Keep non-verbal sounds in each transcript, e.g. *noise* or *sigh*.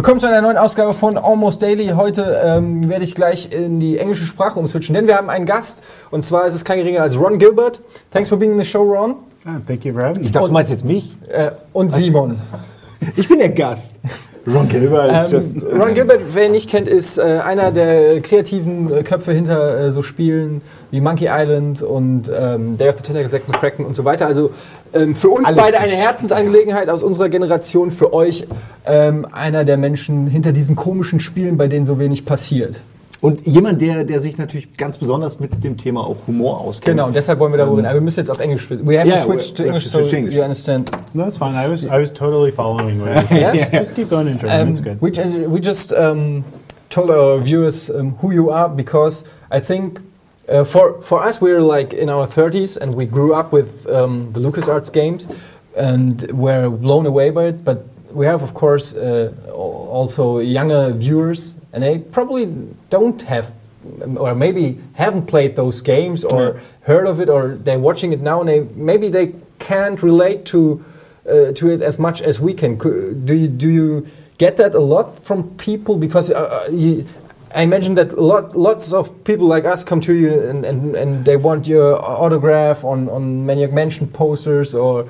Willkommen zu einer neuen Ausgabe von Almost Daily. Heute ähm, werde ich gleich in die englische Sprache umswitchen, denn wir haben einen Gast und zwar ist es kein geringer als Ron Gilbert. Thanks for being in the show, Ron. Ah, thank you for having me. Ich dachte, du meinst jetzt mich? Äh, und Simon. Ich bin der Gast. Ron Gilbert Ähm. Ron Gilbert, wer ihn nicht kennt, ist äh, einer der kreativen äh, Köpfe hinter äh, so Spielen wie Monkey Island und ähm, Day of the Tentacle, Zack McCracken und so weiter. Also ähm, für uns Alles beide eine Herzensangelegenheit aus unserer Generation, für euch ähm, einer der Menschen hinter diesen komischen Spielen, bei denen so wenig passiert. Und jemand, der, der sich natürlich ganz besonders mit dem Thema auch Humor auskennt. Genau, und deshalb wollen wir darüber reden. Aber wir müssen jetzt auf Englisch sprechen. We have Yeah, to switch we- to English so English. you understand. No, that's fine. I was I was totally following what you *laughs* Yeah? just, just keep going in German. Um, it's good. we, ju- we just um, told our viewers um, who you are because I think uh, for for us we're like in our 30s and we grew up with um, the LucasArts games and were blown away by it. But we have of course uh, also younger viewers and they probably don't have or maybe haven't played those games or heard of it or they're watching it now and they maybe they can't relate to uh, to it as much as we can. Do you do you get that a lot from people? Because uh, uh, you, I imagine that lot lots of people like us come to you and, and, and they want your autograph on on Maniac Mansion posters or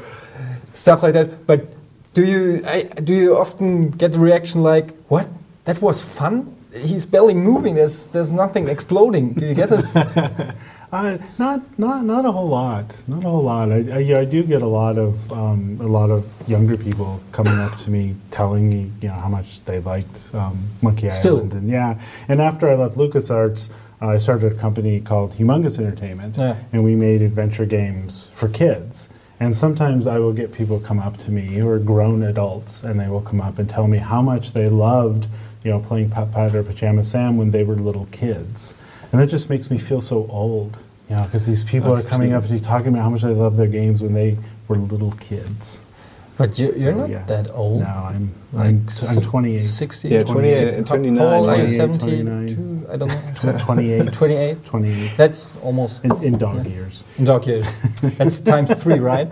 stuff like that. But do you I, do you often get the reaction like, "What? That was fun." He's barely moving. There's there's nothing exploding. Do you get it? *laughs* Uh, not not not a whole lot. Not a whole lot. I, I, yeah, I do get a lot of um, a lot of younger people coming up to me telling me you know how much they liked um, Monkey Still. Island and yeah. And after I left LucasArts, uh, I started a company called Humongous Entertainment, Yeah. and we made adventure games for kids. And sometimes I will get people come up to me who are grown adults, and they will come up and tell me how much they loved, you know, playing Putt-Putt or Pajama Sam when they were little kids. And that just makes me feel so old, you know, because these people That's are coming up to you talking about how much they love their games when they were little kids. But you, you're So, not yeah. that old. No, I'm Like I'm, s- I'm 28. 60? Yeah, 28 and How- 29, How old are you? 72? I don't know. *laughs* 28. 28? 28 That's almost in, in dog years. in dog years. That's *laughs* times three, right?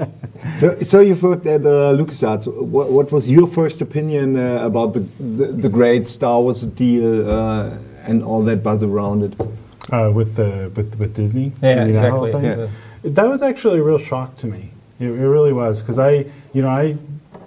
So, so you've worked at uh, LucasArts. What, what was your first opinion uh, about the, the the great Star Wars deal uh, and all that buzz around it? Uh, with the with with Disney. Yeah, You know, that whole exactly. Yeah. That was actually a real shock to me. It, it really was because I, you know, I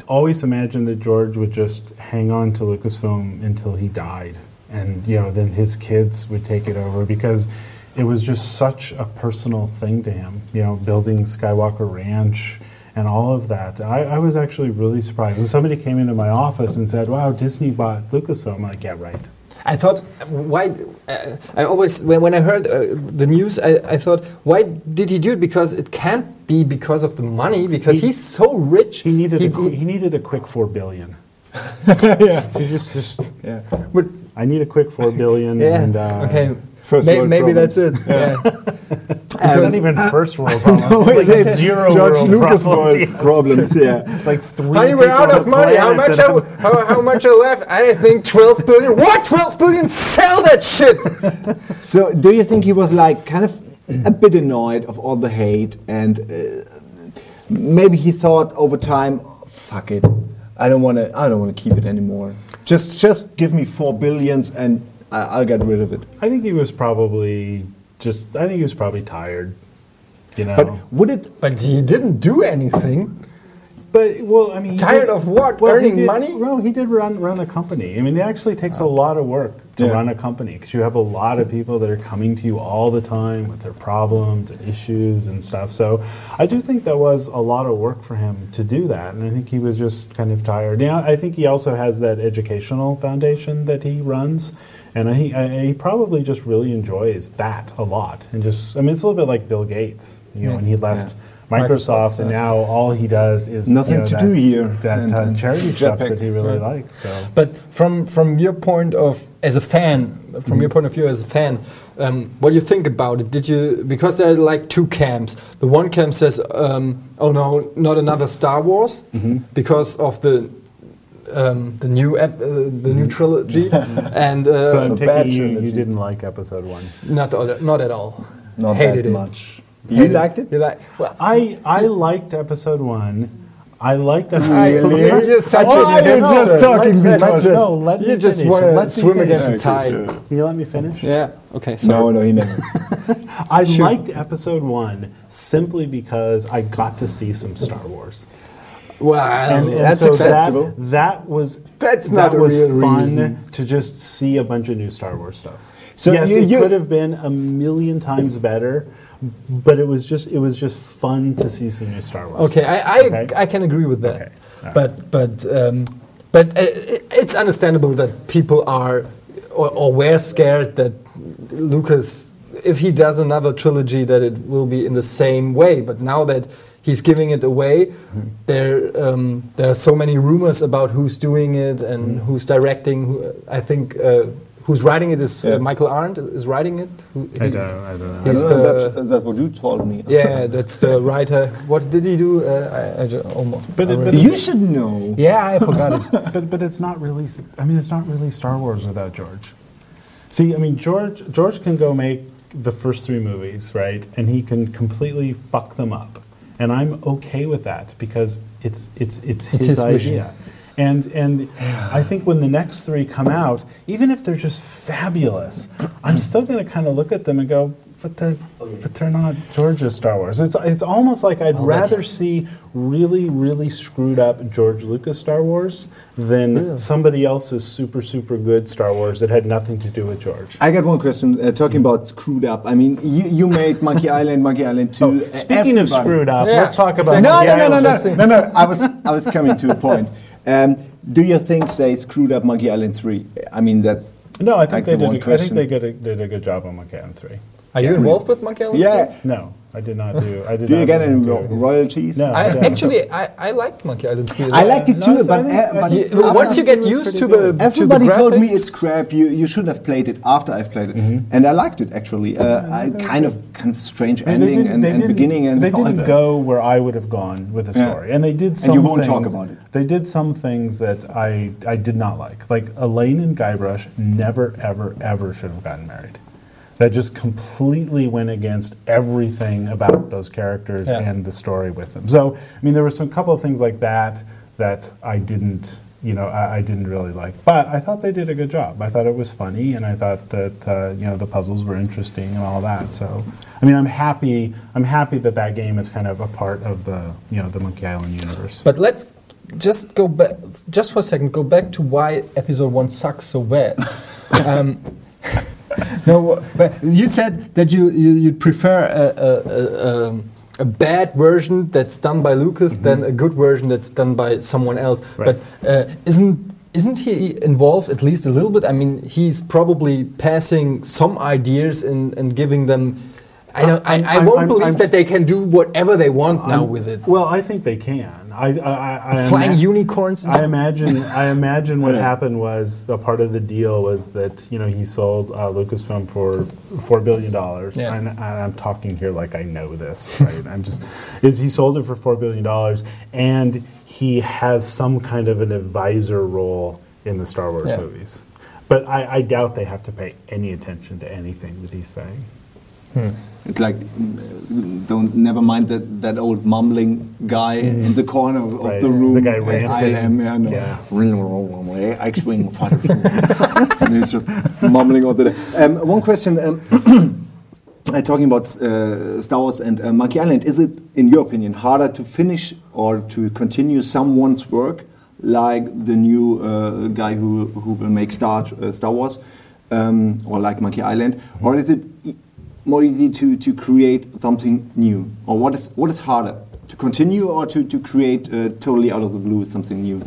always imagined that George would just hang on to Lucasfilm until he died, and you know, then his kids would take it over because it was just such a personal thing to him. You know, building Skywalker Ranch and all of that. I, I was actually really surprised when somebody came into my office and said, "Wow, Disney bought Lucasfilm." I'm like, "Yeah, right." I thought, why? Uh, I always, when, when I heard uh, the news, I, I thought, why did he do it? Because it can't be because of the money, because He- he's so rich. He needed He- a, qu- he- he needed a quick four billion. *laughs* yeah. So just just Yeah. but, I need a quick four billion. yeah, And, uh, okay. First May- world maybe problem. that's it. Yeah. Not *laughs* even first world *laughs* problem. No, like it is zero George world Lucas problems. world *laughs* problems. Yeah. It's like three. Honey, we're out of money. How much? that Are, how, how much are left? I think 12 billion. What? 12 billion? Sell that shit. So, do you think he was like kind of a bit annoyed of all the hate, and uh, maybe he thought over time, "Fuck it, I don't want to. I don't want to keep it anymore. Just, just give me four billions, and I, I'll get rid of it." I think he was probably just. I think he was probably tired. You know. But would it? But he didn't do anything. But well, I mean, he Tired did- of what? he Earning did- money? Well, he did run run a company. I mean, it actually takes a lot of work to Yeah. run a company because you have a lot of people that are coming to you all the time with their problems and issues and stuff. So, I do think that was a lot of work for him to do that, and I think he was just kind of tired. Yeah, I think he also has that educational foundation that he runs. And I, I, he probably just really enjoys that a lot, and just I mean it's a little bit like Bill Gates, you know, Yeah. when he left Yeah. Microsoft, and now all he does is you Nothing know, to that- do here. That And- uh, and charity *laughs* stuff Jetpack. that he really Right. likes. So But from from your point of as a fan, from your point of view as a fan, um, what do you think about it? Did you because there are like two camps. The one camp says, um, "Oh no, not another Star Wars," because of the um, the new ep- uh, the new trilogy, *laughs* and uh, so I'm the bad taking you, you didn't like episode one. not all- not at all. Not Hated that it. much. You liked it? You like? Well, I I liked episode one. I liked it. Really? You're just such Oh, an you're hipster. just talking Let's- because- let's just- No, let me you just finish. want to Let swim against the tide. good. Can you let me finish? Yeah. Okay. No, Sorry. no, he never. *laughs* I Sure. liked episode one simply because I got to see some Star Wars. Well, and, and that's so acceptable. That, that was That's that not a was real fun reason. to just see a bunch of new Star Wars stuff. So yes, you- it could have been a million times better, but it was just it was just fun to see some new Star Wars. Okay. I, I, Okay? I can agree with that. Okay, alright. But but um, but uh, it, it's understandable that people are or, or were scared that Lucas, if he does another trilogy, that it will be in the same way. But now that he's giving it away, Mm-hmm. there um, there are so many rumors about who's doing it and Mm-hmm. who's directing. Who, I think. Uh, Who's writing it is Yeah. uh, Michael Arndt is writing it. Who, I don't, I don't know. I don't know, that, that's what you told me. Yeah, that's the writer. What did he do? Uh, I, I ju- almost. But it- but You should know. yeah, I forgot it. *laughs* but but it's not really. I mean, it's not really Star Wars without George. See, I mean, George George can go make the first three movies, right? And he can completely fuck them up, and I'm okay with that because it's it's it's his, his vision. idea. And and I think when the next three come out, even if they're just fabulous, I'm still going to kind of look at them and go, but they're but they're not George's Star Wars. It's it's almost like I'd Oh, rather see really really screwed up George Lucas Star Wars than Really? somebody else's super super good Star Wars that had nothing to do with George. I got one question. Uh, talking about screwed up. I mean, you, you made Monkey *laughs* Island, Monkey Island 2. Oh, uh, speaking of screwed up, Yeah, let's talk about exactly. No, Monkey no, no, no, no, no, no. I was, I was coming to a point. *laughs* Um, do you think they screwed up Monkey Island 3? I mean, that's. No, I think like they the did. one A, I think they did a good job on Monkey Island Three. Are you involved with Monkey Island? Yeah. No, I did not do. I did Do not you get any do- ro- royalties? No. I, Yeah. actually, I, I liked Monkey Island 3. I liked it too, I but, uh, but You- I once you get used to the good. Everybody to the told me it's crap. You you should have played it after I've played it, and I liked it actually. Uh, I kind of kind of strange I ending and, and beginning and they all didn't go where I would have gone with the Yeah. story, and they did some. And some. you won't things, talk about it. They did some things that I I did not like. Like Elaine and Guybrush never ever ever should have gotten married. That just completely went against everything about those characters Yeah. and the story with them. So I mean, there were some couple of things like that that I didn't. You know, I, I didn't really like, but I thought they did a good job. I thought it was funny, and I thought that uh, you know the puzzles were interesting and all that. So, I mean, I'm happy. I'm happy that that game is kind of a part of the you know the Monkey Island universe. But let's just go back, just for a second, go back to why episode one sucks so bad. *laughs* um, no, but you said that you, you you'd prefer a, a, a, um, a bad version that's done by Lucas than a good version that's done by someone else. Right. But uh, isn't isn't he involved at least a little bit? I mean, he's probably passing some ideas and, and giving them. I don't. I, I'm- I I'm- won't I'm- believe that they can do whatever they want now with it. Well, I think they can. I, I, I, I Flying ima- unicorns. I imagine. I imagine what Yeah. happened was a part of the deal was that you know he sold uh, Lucasfilm for four billion dollars. Yeah. And, and I'm talking here like I know this, right? I'm just is he sold it for four billion dollars, and he has some kind of an advisor role in the Star Wars Yeah. movies. But I, I doubt they have to pay any attention to anything that he's saying. It's like mm, don't never mind that, that old mumbling guy in the corner of, Right. the room. The guy ranting. ILM, yeah, no. Yeah. X-wing fighter. *laughs* and he's just mumbling all the day. Um, one question. Um, *clears throat* uh, talking about uh, Star Wars and uh, Monkey Island, is it, in your opinion, harder to finish or to continue someone's work, like the new uh, guy who who will make Star uh, Star Wars, um, or like Monkey Island, or is it more easy to, to create something new, or what is what is harder to continue or to to create uh, totally out of the blue something new?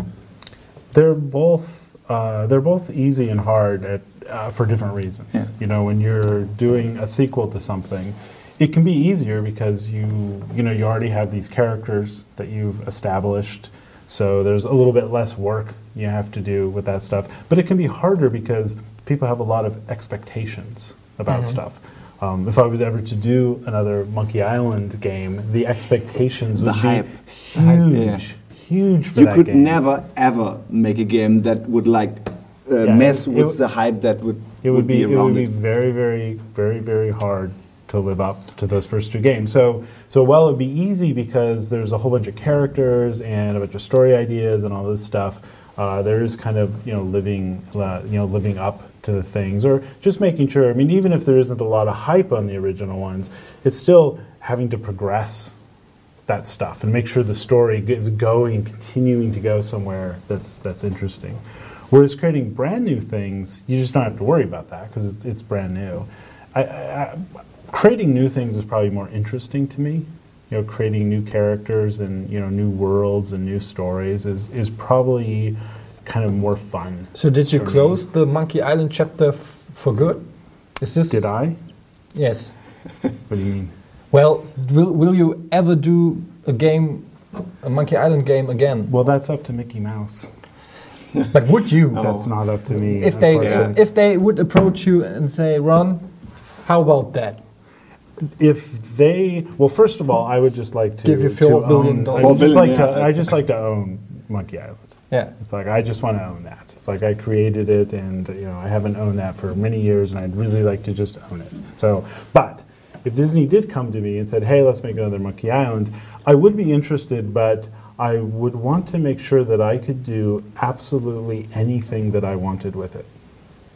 They're both uh, they're both easy and hard at, uh, for different reasons. Yeah. You know, when you're doing a sequel to something, it can be easier because you you know you already have these characters that you've established. So there's a little bit less work you have to do with that stuff. But it can be harder because people have a lot of expectations about stuff. Um, if I was ever to do another Monkey Island game, the expectations The would hype. be The hype, huge, yeah. huge for you that could game. never ever make a game that would like uh, Yeah, mess it- it with would- the hype that would It would be, it would be it. very, very, very, very hard to live up to those first two games. So, so while it'd be easy because there's a whole bunch of characters and a bunch of story ideas and all this stuff, uh, there is kind of you know living uh, you know living up to the things or just making sure. I mean, even if there isn't a lot of hype on the original ones, it's still having to progress that stuff and make sure the story is going, continuing to go somewhere that's that's interesting. Whereas creating brand new things, you just don't have to worry about that because it's it's brand new. I, I, creating new things is probably more interesting to me. You know, creating new characters and you know new worlds and new stories is is probably kind of more fun. So did you for me. close the Monkey Island chapter f- for good? Is this? Did I? Yes. *laughs* What do you mean? Well, will will you ever do a game, a Monkey Island game again? Well, that's up to Mickey Mouse. *laughs* But would you? That's oh. not up to me. if they unfortunately. if they would approach you and say, Ron, how about that? if they well first of all i would just like to Give you to four billion dollars. I just billion, like to i just like to own monkey island Yeah. it's like i just want to own that it's like i created it and you know i haven't owned that for many years and i'd really like to just own it so but if disney did come to me and said hey let's make another monkey island i would be interested but i would want to make sure that i could do absolutely anything that i wanted with it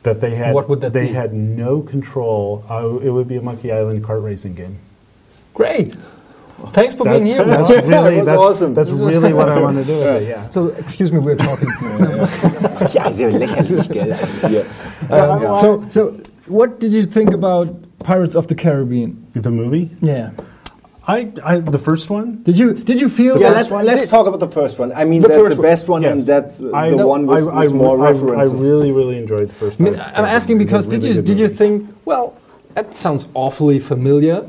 that they had What would that they be? had no control uh, it would be a monkey island kart racing game Great. Thanks for being here. that's Ron. *laughs* really That was that's, awesome. that's really what I *laughs* want to do with it. Yeah. So excuse me, we're talking. Ja, sehr lächerlich, gell? Also hier. Um, So so what did you think about Pirates of the Caribbean? The movie, Yeah. I, I the first one. Did you did you feel Yeah, that- let's, let's talk about the first one. I mean, The that's first the best one, and that's uh, I- the no, one with, I, with I, more I, references. I really, really enjoyed the first. I mean, I'm the asking because It did a you really did you think well that sounds awfully familiar?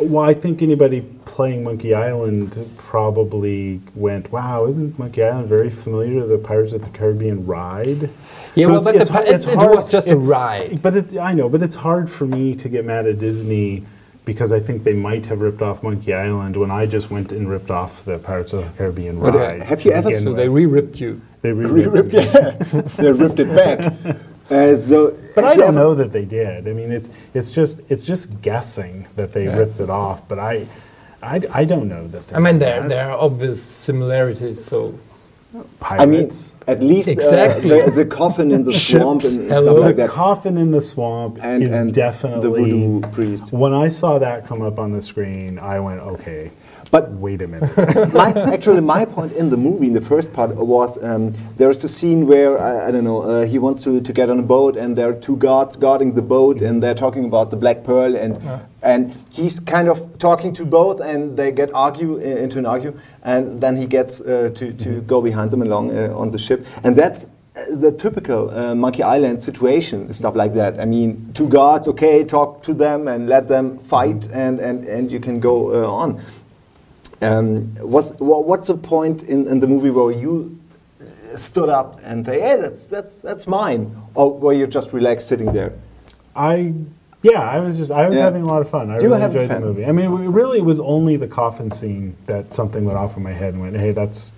Well, I think anybody playing Monkey Island probably went, "Wow, isn't Monkey Island very familiar to the Pirates of the Caribbean ride?" Yeah, well, but the hu- pi- it- it was just a it's- ride. But it, I know, but it's hard for me to get mad at Disney because I think they might have ripped off Monkey Island when I just went and ripped off the Pirates of the Caribbean But, uh, ride. have you ever- So with. they re-ripped you. They Re- re-ripped ripped, it. yeah. *laughs* they ripped it back. *laughs* Uh, so, But I don't know that they did. I mean, it's it's just it's just guessing that they Yeah. ripped it off. But I, I, I don't know that. I mean, there that. there are obvious similarities. So pirates. I mean, at least uh, Exactly. the, the coffin in the *laughs* swamp and, and hello. stuff the like that. coffin in the swamp And- is and definitely the voodoo priest. When I saw that come up on the screen, I went, okay. But- wait a minute. *laughs* my, actually, my point in the movie, in the first part, was um, there's a scene where I, I don't know uh, he wants to, to get on a boat, and there are two guards guarding the boat, and they're talking about the Black Pearl, and and he's kind of talking to both, and they get argue uh, into an argue, and then he gets uh, to to go behind them along uh, on the ship, and that's. uh, The typical uh, Monkey Island situation, stuff like that. I mean, two guards, okay, talk to them and let them fight, and, and, and you can go uh, on. Um, what's wha- what's the point in, in the movie where you stood up and say, "Hey, that's that's that's mine," or were you just relaxed sitting there? I yeah, I was just I was Yeah. having a lot of fun. I You really enjoyed the movie. I mean, it really was only the coffin scene that something went off in my head and went, "Hey, that's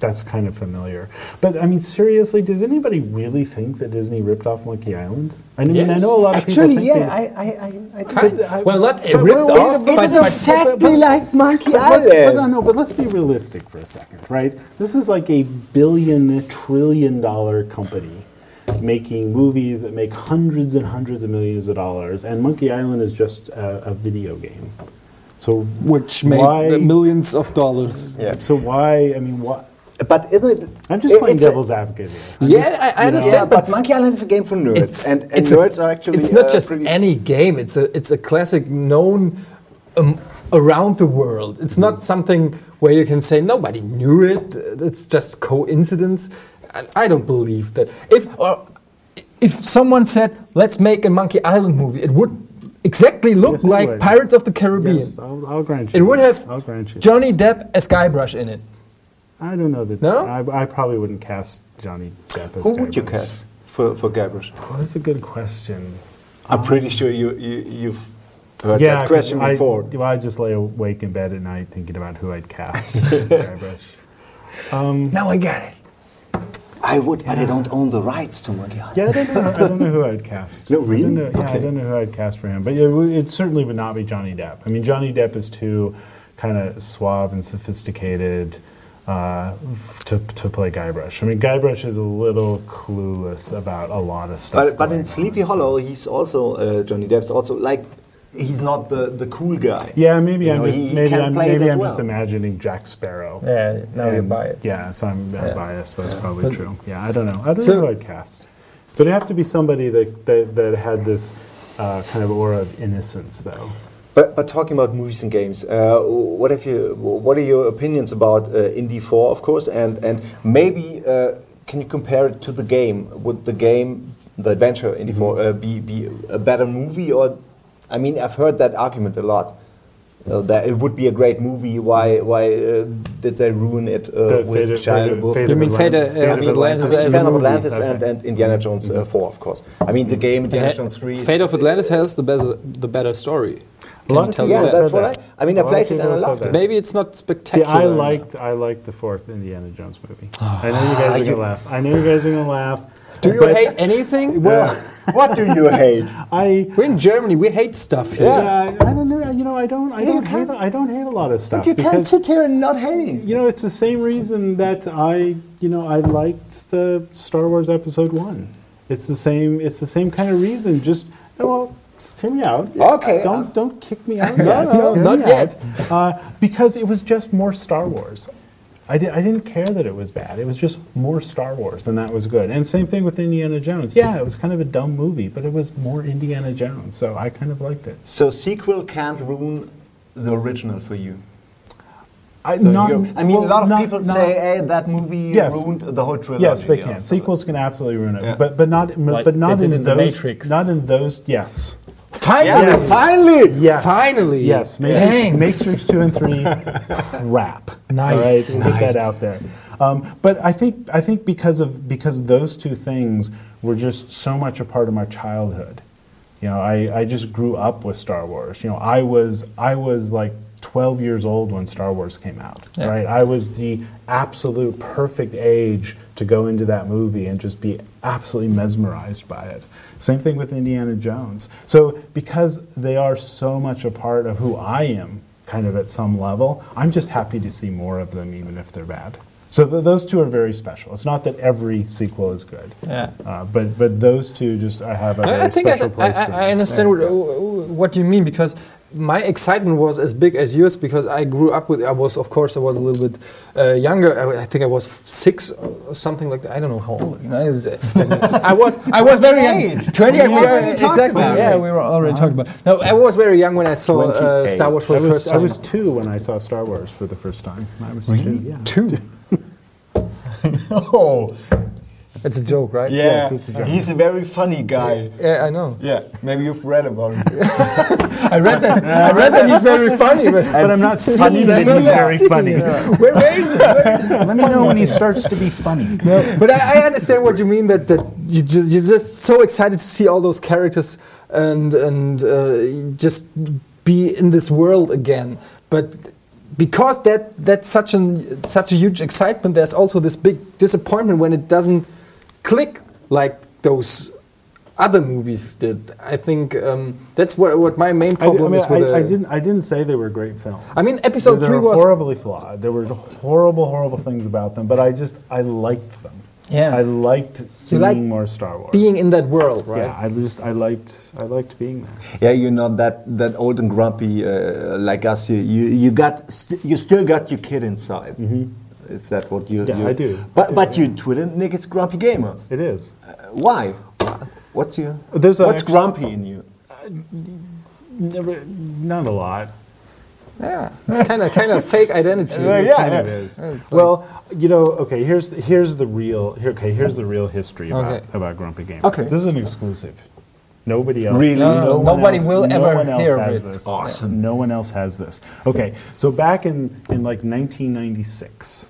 that's kind of familiar." But I mean, seriously, does anybody really think that Disney ripped off Monkey Island? I mean, I know a lot of Actually, people think yeah, they, I I I, I Kind- I- uh, well, not but- ripped but- off, but- but, it's but- but exactly like Monkey But let's, but Island. no, no, but let's be realistic for a second, right? This is like a billion, trillion dollar company making movies that make hundreds and hundreds of millions of dollars, and Monkey Island is just a, a video game. So, which made Why- millions of dollars. Yeah. so why? I mean, what? But isn't it? I'm just it- playing it's a- devil's advocate here. Yeah, just, I- I understand. Yeah, but Monkey Island is a game for nerds, It's, and, and it's nerds a, are actually. It's not uh, just pretty- any game. It's a it's a classic known um, around the world. It's not something where you can say nobody knew it. It's just coincidence. And I don't believe that. If or if someone said, "Let's make a Monkey Island movie," it would exactly look Yes, like would. Pirates of the Caribbean. Yes, I'll, I'll grant you. It would have I'll grant you. Johnny Depp as Guybrush in it. I don't know that. No? I, I probably wouldn't cast Johnny Depp as. Who would you cast for for Guybrush? Well, that's a good question. I'm pretty sure you, you you've heard yeah, that 'cause question I, before. well, I just lay awake in bed at night thinking about who I'd cast *laughs* as Guybrush. Um, Now I get it. *sighs* I would, but I don't own the rights to Monty Yeah, I don't know. I don't know who I'd *laughs* cast. No, I don't really? know- yeah, I don't know who I'd cast for him. But it, it certainly would not be Johnny Depp. I mean, Johnny Depp is too kind of suave and sophisticated uh, to, to play Guybrush. I mean, Guybrush is a little clueless about a lot of stuff. But, but in Sleepy on, so- Hollow, he's also uh, Johnny Depp's also like he's not the, the cool guy. Yeah, maybe You I'm know, just he- he maybe I'm maybe I'm well. just imagining Jack Sparrow. Yeah, now you're And- biased. Yeah, so I'm uh, Yeah. biased. That's probably But- true. Yeah, I don't know. I don't So- know who I'd cast. But it'd have to be somebody that, that, that had this uh, kind of aura of innocence, though. But, but talking about movies and games, uh, what have you? What are your opinions about uh, Indie Four, of course, and and maybe uh, can you compare it to the game? Would the game, the adventure Indie Four, uh, be be a better movie? Or, I mean, I've heard that argument a lot. Uh, that it would be a great movie. Why? Why uh, did they ruin it uh, The with Fate of- Shia Fate of- LaBeouf? Fate You of mean Fate Atlantis. of- Fate of of Atlantis I'm a as a fan of. Atlantis Okay. and, and Indiana Jones uh, 4, of course. I mean, the game Indiana Jones 3 Fate of Atlantis has the better, the better story. A Can lot you of tell people Yeah, me that's said what that. I- I mean, I A lot played it and I have loved it. Maybe it's not See, spectacular. I enough. liked I liked the fourth Indiana Jones movie. *sighs* I know you guys are ah, gonna laugh. I know you guys are gonna laugh. Do you hate anything? *laughs* Well, what do you *laughs* hate? I We're in Germany. We hate stuff here. yeah, I don't know. You know, I don't. I You don't hate. I don't hate a lot of stuff But you can't sit here and not hating. you know it's the same reason that I you know I liked the Star Wars Episode One. It's the same. It's the same kind of reason. Just well, just hear me out. Okay, Don't uh, don't kick me out. No, *laughs* yet. no, Hear not yet. Uh, because it was just more Star Wars. I, did, I didn't care that it was bad. It was just more Star Wars, and that was good. And same thing with Indiana Jones. Yeah, it was kind of a dumb movie, but it was more Indiana Jones, so I kind of liked it. So sequel can't ruin the original for you. I, So not- you- I mean, well, a lot of not- people not- say, "Hey, that movie Yes. ruined the whole trilogy." Yes, they you can. so- Sequels can absolutely ruin it, Yeah. but but not Like but not they in did in The those. Matrix. Not in those. Yes. Finally, Yes. finally, Yes. finally. Yes. Matrix, Thanks. Matrix two and three. *laughs* crap. Nice, All right, nice. get that out there. Um, but I think I think because of because those two things were just so much a part of my childhood. You know, I, I just grew up with Star Wars. You know, I was I was like 12 years old when Star Wars came out. Yeah. Right? I was the absolute perfect age to go into that movie and just be absolutely mesmerized by it. Same thing with Indiana Jones. So because they are so much a part of who I am, kind of at some level, I'm just happy to see more of them, even if they're bad. So th- those two are very special. It's not that every sequel is good, Yeah. uh, but but those two just I have a very I, I think I, place I, I me. understand Yeah. what, what you mean because my excitement was as big as yours because I grew up with. I was, of course, I was a little bit uh, younger. I, I think I was six or something like that. I don't know how old. You know, it's, *laughs* uh, I was. I was very young. 28. Twenty. We we are- exactly. about Yeah, it. we were already talking about. No, I was very young when I saw uh, Star Wars for I the was first I was two when I saw Star Wars for the first time. I was two. Yeah. two. *laughs* Oh, It's a joke, right? yeah. Yes, it's a joke. He's a very funny guy. Yeah, I know. Yeah, maybe you've read about him. *laughs* I read that. I read that he's very funny. But But I'm not saying that he's very funny. where, where is it? Where- Let me know when he starts to be funny. but I, I understand what you mean that, that you just, you're just so excited to see all those characters and and uh, just be in this world again. But because that that's such an such a huge excitement, there's also this big disappointment when it doesn't click like those other movies did. I think um, that's what what my main I, di- I problem mean, is with. I, I didn't. I didn't say they were great films. I mean, episode they three were was- horribly flawed. There were horrible, horrible things about them. But I just, I liked them. Yeah. I liked seeing like more Star Wars. being in that world, right? Yeah, I just, I liked, I liked being there. Yeah, you're not that that old and grumpy uh, like us. You you, you got st you still got your kid inside. Is that what you? Yeah, you I do. But but you Twitter Nick is grumpy gamer. It is. Uh, why? What's your? There's what's actu- grumpy in you? Never, not a lot. Yeah, it's kind of kind of fake identity. *laughs* Uh, yeah, kind yeah. of is. It's like- well, you know, okay. Here's the, here's the real. Here, okay, here's the real history about, Okay. about Grumpy Gamer. Okay. this is an exclusive. Nobody else. Really? No, no, nobody else- will no ever one else hear has it. This. Awesome. No one else has this. Okay, so back in in like 1996,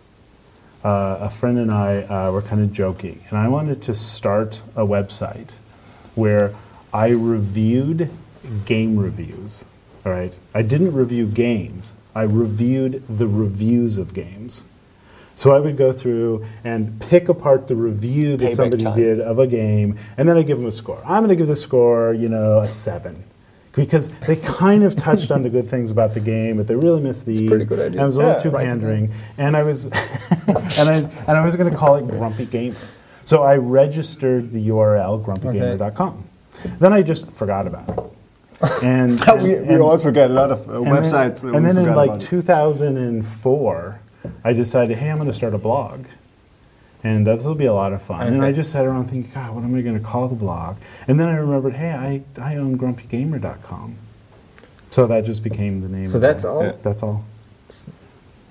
uh, a friend and I uh, were kind of joking, and I wanted to start a website where I reviewed game reviews. All right, I didn't review games. I reviewed the reviews of games. So I would go through and pick apart the review that Payback somebody time. did of a game, and then I give them a score. I'm going to give the score, you know, a seven. Because they kind of touched on the good things about the game, but they really missed these. pretty good idea. And I was a little Yeah, too right. pandering, and I was, *laughs* and I, and I was going to call it Grumpy Gamer. So I registered the URL grumpygamer.com. Then I just forgot about it. And, *laughs* we, and- we and- also get a lot of uh, and websites. Then, and then in like 2004, I decided, hey, I'm going to start a blog. And this will be a lot of fun. And I just sat around thinking, God, what am I going to call the blog? And then I remembered, hey, I, I own grumpygamer.com. So that just became the name. So of that's it. all? Yeah, that's all.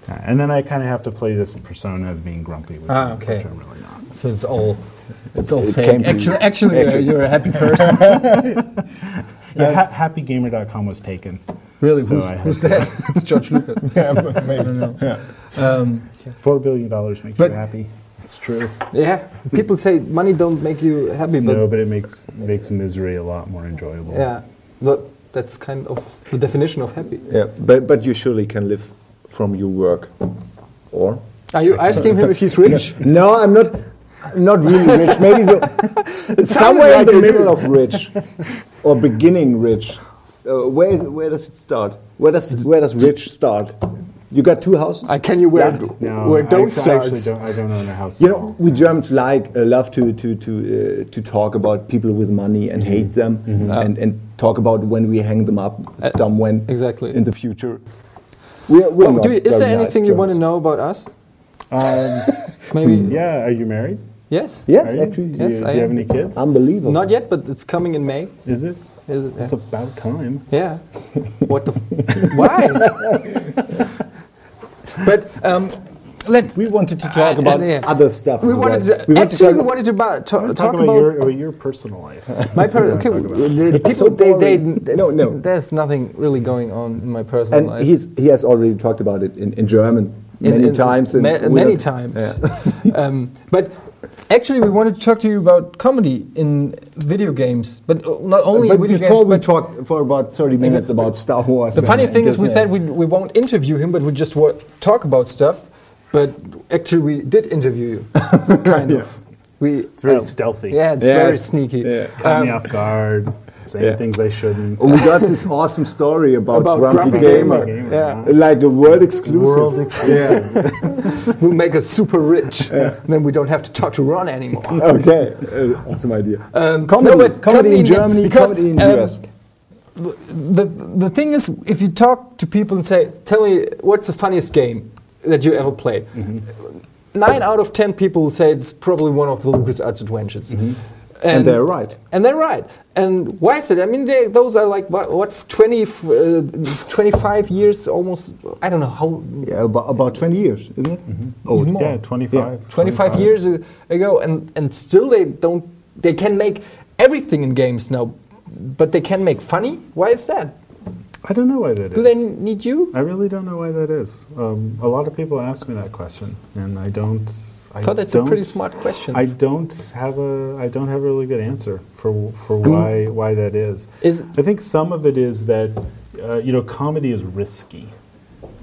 Yeah, and then I kind of have to play this persona of being grumpy, which, Ah, I'm, okay. which I'm really not. So it's all it's all It fake. came to you. Actually, actually, uh, Actually. you're a happy person. *laughs* Yeah, ha- happygamer.com was taken. really? So who's who's that? *laughs* it's George Lucas. Yeah, *laughs* I don't know. Um, Four billion dollars makes But- you happy. It's true. yeah, people say money don't make you happy, but No, but it makes makes misery a lot more enjoyable. yeah, but that's kind of the definition of happy. Yeah, but but you surely can live from your work, or Are you asking him if he's *laughs* rich? no? I'm not. Not really rich. Maybe the, *laughs* somewhere like in the middle of rich, or beginning rich. Uh, where is, where does it start? Where does where does rich start? You got two houses. I can you wear, Yeah. No, where I don't actu- I starts? don't, I don't own a house. You know, all. we Germans like uh, love to to to uh, to talk about people with money and hate them, and and talk about when we hang them up somewhere exactly. in the future. We're, we're Oh, do you, is very there nice anything you want to know about us? Um, *laughs* Maybe *laughs* yeah, are you married? yes. Yes, you? actually, Do you, Yes, do I you have any kids? unbelievable. Not yet, but it's coming in May. Is it? Is it? It's about time. Yeah. what the? F- why? *laughs* but um, let We wanted to talk Uh, about yeah. other stuff. we wanted to We want to actually talk we about- wanted to about, to, Talk, talk about, about, your, about your personal life. *laughs* my That's what per- okay. wanna talk about. The It's people so they, they boring. No, no. There's nothing really going on in my personal and life. he's, he has already talked about it in, in German In- many in- times. and ma- many don't- times. Yeah. *laughs* um, but actually, we wanted to talk to you about comedy in video games, but uh, not only but video before games. we but talk for about 30 minutes about Star Wars. the funny and thing is, we said we, we won't interview him, but we just wa- talk about stuff. But actually, we did interview you, *laughs* kind of. We It's very um, stealthy. Yeah, it's Yes. very sneaky. Yeah. Caught me Um, off guard, saying yeah. things I shouldn't. Oh, we got this awesome story about, About Grumpy, Grumpy Gamer. Gamer. Yeah. Like a world exclusive. World exclusive. *laughs* We'll make us super rich. Then we don't have to talk to Ron anymore. Okay, uh, awesome idea. Um, comedy, no, but comedy in Germany, because, comedy in um, the US. the the thing is, if you talk to people and say, "Tell me what's the funniest game that you ever played," nine out of ten people say it's probably one of the LucasArts adventures. And they're right. And they're right. And why is it? I mean, they, those are like what, what 20, uh, 25 years almost. I don't know how. Yeah, about, about 20 years, isn't it? Oh, Old. more. Yeah, 25. 25 years ago, and, and still they don't. They can make everything in games now, but they can make funny. Why is that? I don't know why that is. Do they need you? I really don't know why that is. Um, a lot of people ask me that question, and I don't. I thought that's a pretty smart question. I don't have a. I don't have a really good answer for for why why that is. Is I think some of it is that uh, you know comedy is risky.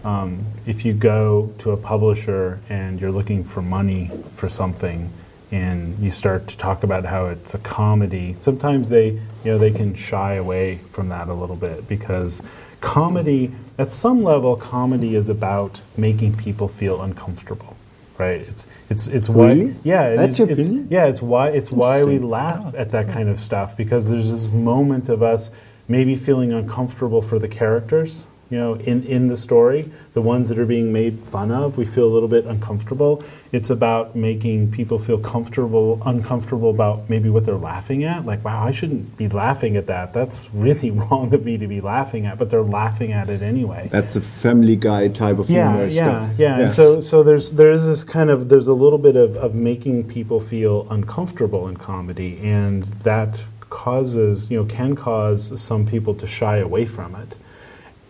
Um, if you go to a publisher and you're looking for money for something, and you start to talk about how it's a comedy, sometimes they you know they can shy away from that a little bit because comedy, at some level, comedy is about making people feel uncomfortable. Right? It's it's it's why Really? yeah it That's is- your it's- opinion? yeah it's why it's why we laugh at that kind of stuff because there's this moment of us maybe feeling uncomfortable for the characters you know in, in the story the ones that are being made fun of we feel a little bit uncomfortable it's about making people feel comfortable uncomfortable about maybe what they're laughing at like wow i shouldn't be laughing at that that's really *laughs* wrong of me to be laughing at but they're laughing at it anyway That's a family guy type of yeah, humor yeah, stuff. yeah. And so, so there's there's this kind of there's a little bit of, of making people feel uncomfortable in comedy, and that causes you know can cause some people to shy away from it.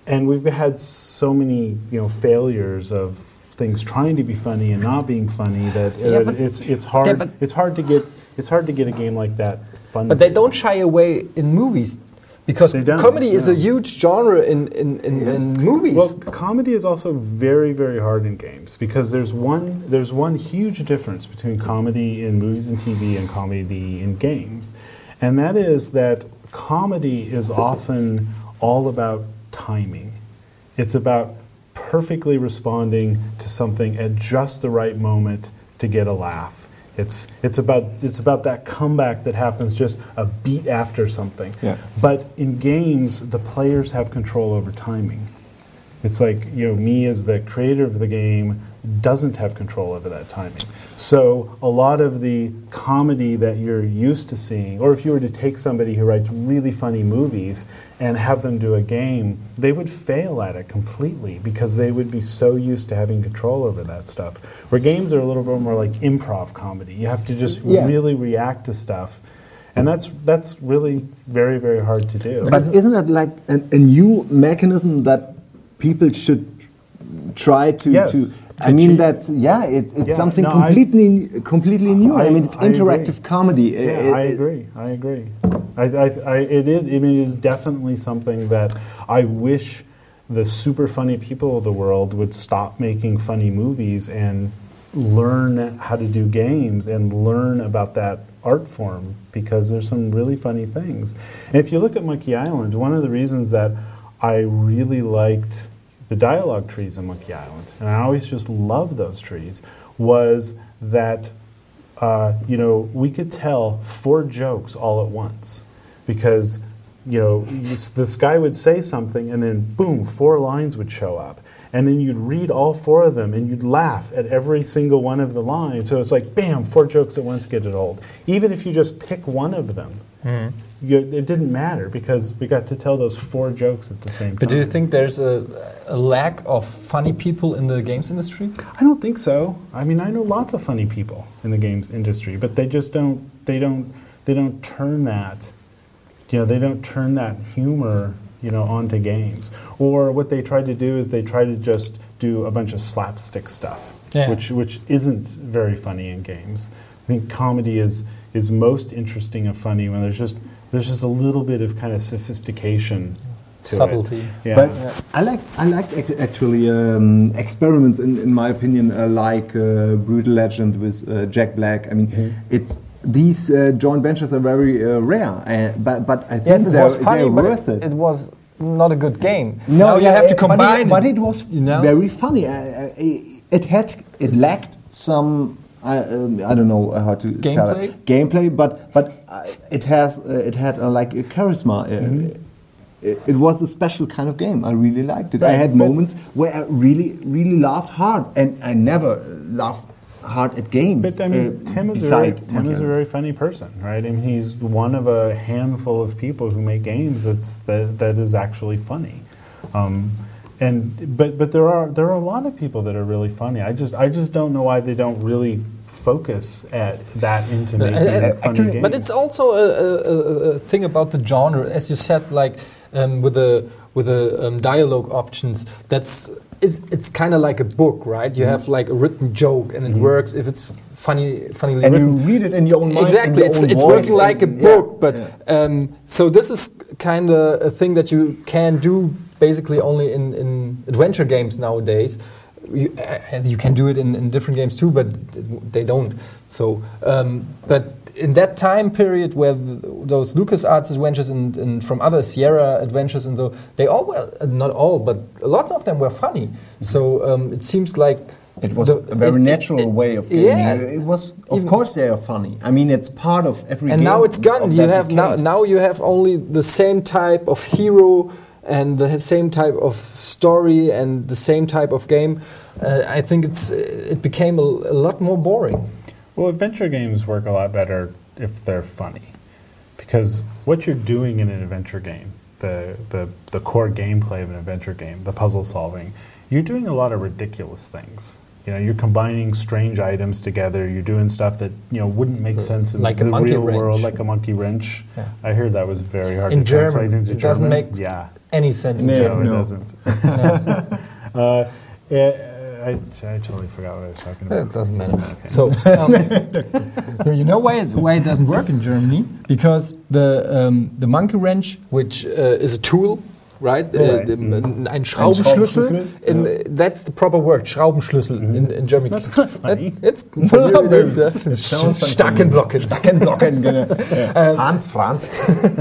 And we've had so many you know failures of things trying to be funny and not being funny that Yeah, uh, but- it's it's hard but- it's hard to get it's hard to get a game like that fun. But they don't shy away in movies. because They don't, comedy is a huge genre in in, in, in movies. Well, comedy is also very, very hard in games because there's one there's one huge difference between comedy in movies and TV and comedy in games, and that is that comedy is often all about timing. It's about perfectly responding to something at just the right moment to get a laugh. It's it's about it's about that comeback that happens just a beat after something. Yeah. But in games, the players have control over timing. It's like, you know, me as the creator of the game doesn't have control over that timing. So a lot of the comedy that you're used to seeing, or if you were to take somebody who writes really funny movies and have them do a game, they would fail at it completely because they would be so used to having control over that stuff. Where games are a little bit more like improv comedy. You have to just Yeah. really react to stuff. And that's that's really very, very hard to do. But isn't that like a, a new mechanism that people should try to? Yes, to to I mean, that's yeah, it's, it's Yeah, something no, I- completely completely new. I, I- mean, it's interactive comedy. Yeah, It- I agree. I agree. I, I, I, it is. I mean, it is definitely something that I wish the super funny people of the world would stop making funny movies and learn how to do games and learn about that art form because there's some really funny things. And if you look at Monkey Island, one of the reasons that I really liked the dialogue trees in Monkey Island, and I always just loved those trees, was that uh, you know we could tell four jokes all at once because you know this, this guy would say something and then boom, four lines would show up. And then you'd read all four of them and you'd laugh at every single one of the lines. So it's like, bam, four jokes at once get it old. Even if you just pick one of them, Mm-hmm. you, it didn't matter because we got to tell those four jokes at the same time. but do you think there's a, a lack of funny people in the games industry? I don't think so. I mean, I know lots of funny people in the games industry, but they just don't. They don't. They don't turn that. You know, they don't turn that humor. You know, onto games. Or what they try to do is they try to just do a bunch of slapstick stuff, Yeah. which which isn't very funny in games. I think comedy is is most interesting and funny when there's just there's just a little bit of kind of sophistication to Subtlety. it. Yeah. But I like I like actually um, experiments in, in my opinion uh, like uh, Brutal Legend with uh, Jack Black. I mean, Mm-hmm. it's these uh, joint ventures are very uh, rare, uh, but but I think Yes, it they're, was funny, they're but worth it, it. it was not a good game. No, now you yeah, have to uh, but it- combine. But it, was you know? very funny. Uh, uh, it had it lacked some. I um, I don't know how to tell Gameplay? it. Gameplay, but but uh, it has uh, it had uh, like a charisma. Uh, Mm-hmm. it, it was a special kind of game. I really liked it. I had moments where I really really laughed hard, and I never laughed hard at games. But I mean, uh, Tim is a very, Tim is a very funny person, right? I mean, he's one of a handful of people who make games that's that, that is actually funny. Um, and but but there are there are a lot of people that are really funny. I just I just don't know why they don't really focus at that into But, making uh, funny games. But it's also a, a, a- thing about the genre, as you said, like um, with the with the um, dialogue options. That's it's, it's kind of like a book, right? You have like a written joke, and it works if it's funny, funnily and you read it in your own mind. Exactly, it's, it's working like a and- yeah, book, but yeah. um, so this is kind of a thing that you can do basically only in, in adventure games nowadays. You, uh, you can do it in, in different games too, but they don't. So, um, but in that time period where th those LucasArts adventures and, and from other Sierra adventures and so they all were not all, but a lot of them were funny. So um, it seems like It was the- a very it- natural it- way of gaming. yeah. It was, of Even- course, they are funny. I mean, it's part of every. and now it's gone. You have now, now you have only the same type of hero and the same type of story and the same type of game. Uh, I think it's it became a, a lot more boring. Well, adventure games work a lot better if they're funny. Because what you're doing in an adventure game, the, the, the core gameplay of an adventure game, the puzzle solving, you're doing a lot of ridiculous things. You know, you're combining strange items together. You're doing stuff that you know wouldn't make sense in Like a the monkey real world, like a monkey wrench. Yeah. I heard that was very hard In to translate into it doesn't make yeah, Any sense in No, no, it doesn't. *laughs* uh, eh, I, I totally forgot what I was talking about. It doesn't matter. So, *laughs* um, *laughs* *laughs* you know why it, why it doesn't work in Germany? Because the um, the monkey wrench, which uh, is a tool, right? Uh, Right. the- Mhm. Ein Schraubenschlüssel. Schraubenschlüssel, In, That's the proper word, Schraubenschlüssel in, in Germany. That's kind of funny. That- it's *laughs* for you it is, uh. Stackenblocken. Stackenblocken, *laughs* genau. Hans Franz.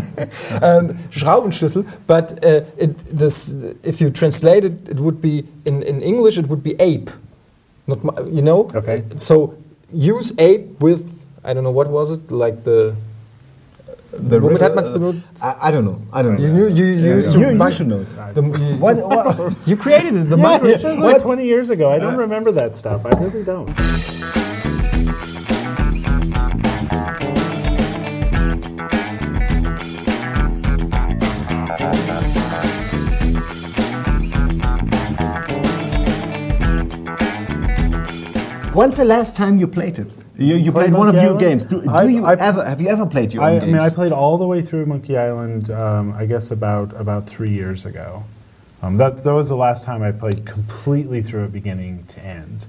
*laughs* um, Schraubenschlüssel, but uh, it, this, if you translate it, it would be in, in English it would be ape, not you know. Okay. So use ape with I don't know what was it like the. The Womit river- hat man's benutzt? Uh, I, I don't know. I don't know. You knew you used You, you should know. the- you, What, what? *laughs* you created it, the Yeah, yeah. wrench. It was like 20 years ago. I don't remember that stuff. I really don't. When's the last time you played it? You, you Played played one of your games. Do, do I- you I- ever have you ever played your I, own I mean, I played all the way through Monkey Island. Um, I guess about about three years ago. Um, that that was the last time I played completely through it, beginning to end.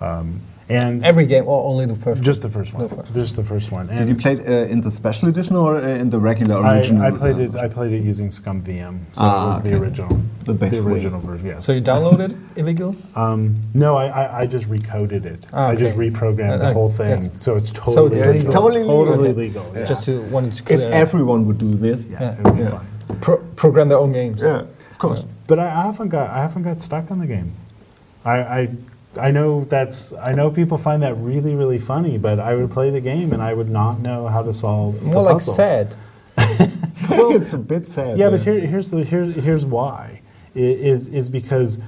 Um, and Every game or only the first? just the first one. The first. Just the first one. Did you play it uh, in the special edition or uh, in the regular original? I played it. I played it using ScummVM, so Ah, it was the original, The best way. original version. Yes. So you downloaded illegal? *laughs* Um, no, I, I, I just recoded it. Ah, I just reprogrammed Uh, the whole thing, so it's totally it's legal. totally legal. Totally Okay. legal. Yeah. Just to wanted to if everyone would do this, yeah, Yeah. it would be Yeah. fine. pro- program their own games. yeah, of course. But I, I haven't got I haven't got stuck on the game. I, I I know that's I know people find that really really funny, but I would play the game and I would not know how to solve More the like puzzle. sad. *laughs* it's a bit sad. Yeah, but here, here's the here's here's why I- is is because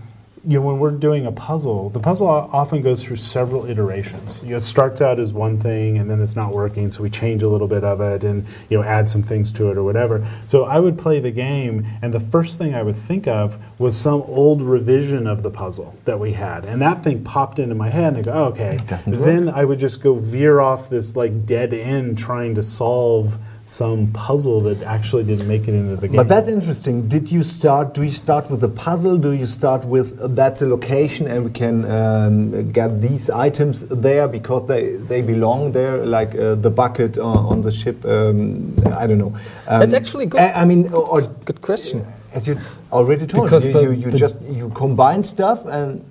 you know when we're doing a puzzle, the puzzle often goes through several iterations. You know, it starts out as one thing and then it's not working, so we change a little bit of it and you know add some things to it or whatever. So I would play the game, and the first thing I would think of was some old revision of the puzzle that we had, and that thing popped into my head, and I go, oh, okay. then I would just go veer off this like dead end trying to solve some puzzle that actually didn't make it into the game. But that's interesting. Did you start? Do you start with the puzzle? Do you start with uh, that's a location and we can um, get these items there because they, they belong there, like uh, the bucket on, on the ship? Um, I don't know. Um, That's actually good. I, I mean, or, or Good question. as you already told, Because you, the- you, you the- just you combine stuff and.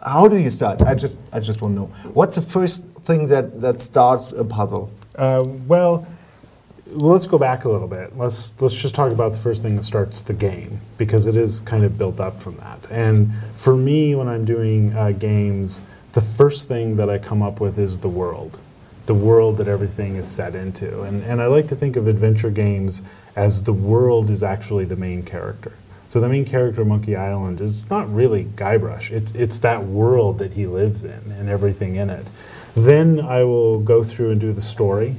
How do you start? I just I just want to know. What's the first thing that, that starts a puzzle? Uh, well, well, let's go back a little bit. Let's let's just talk about the first thing that starts the game because it is kind of built up from that. And for me, when I'm doing uh, games, the first thing that I come up with is the world, the world that everything is set into. And and I like to think of adventure games as the world is actually the main character. So the main character of Monkey Island is not really Guybrush. It's it's that world that he lives in and everything in it. Then I will go through and do the story,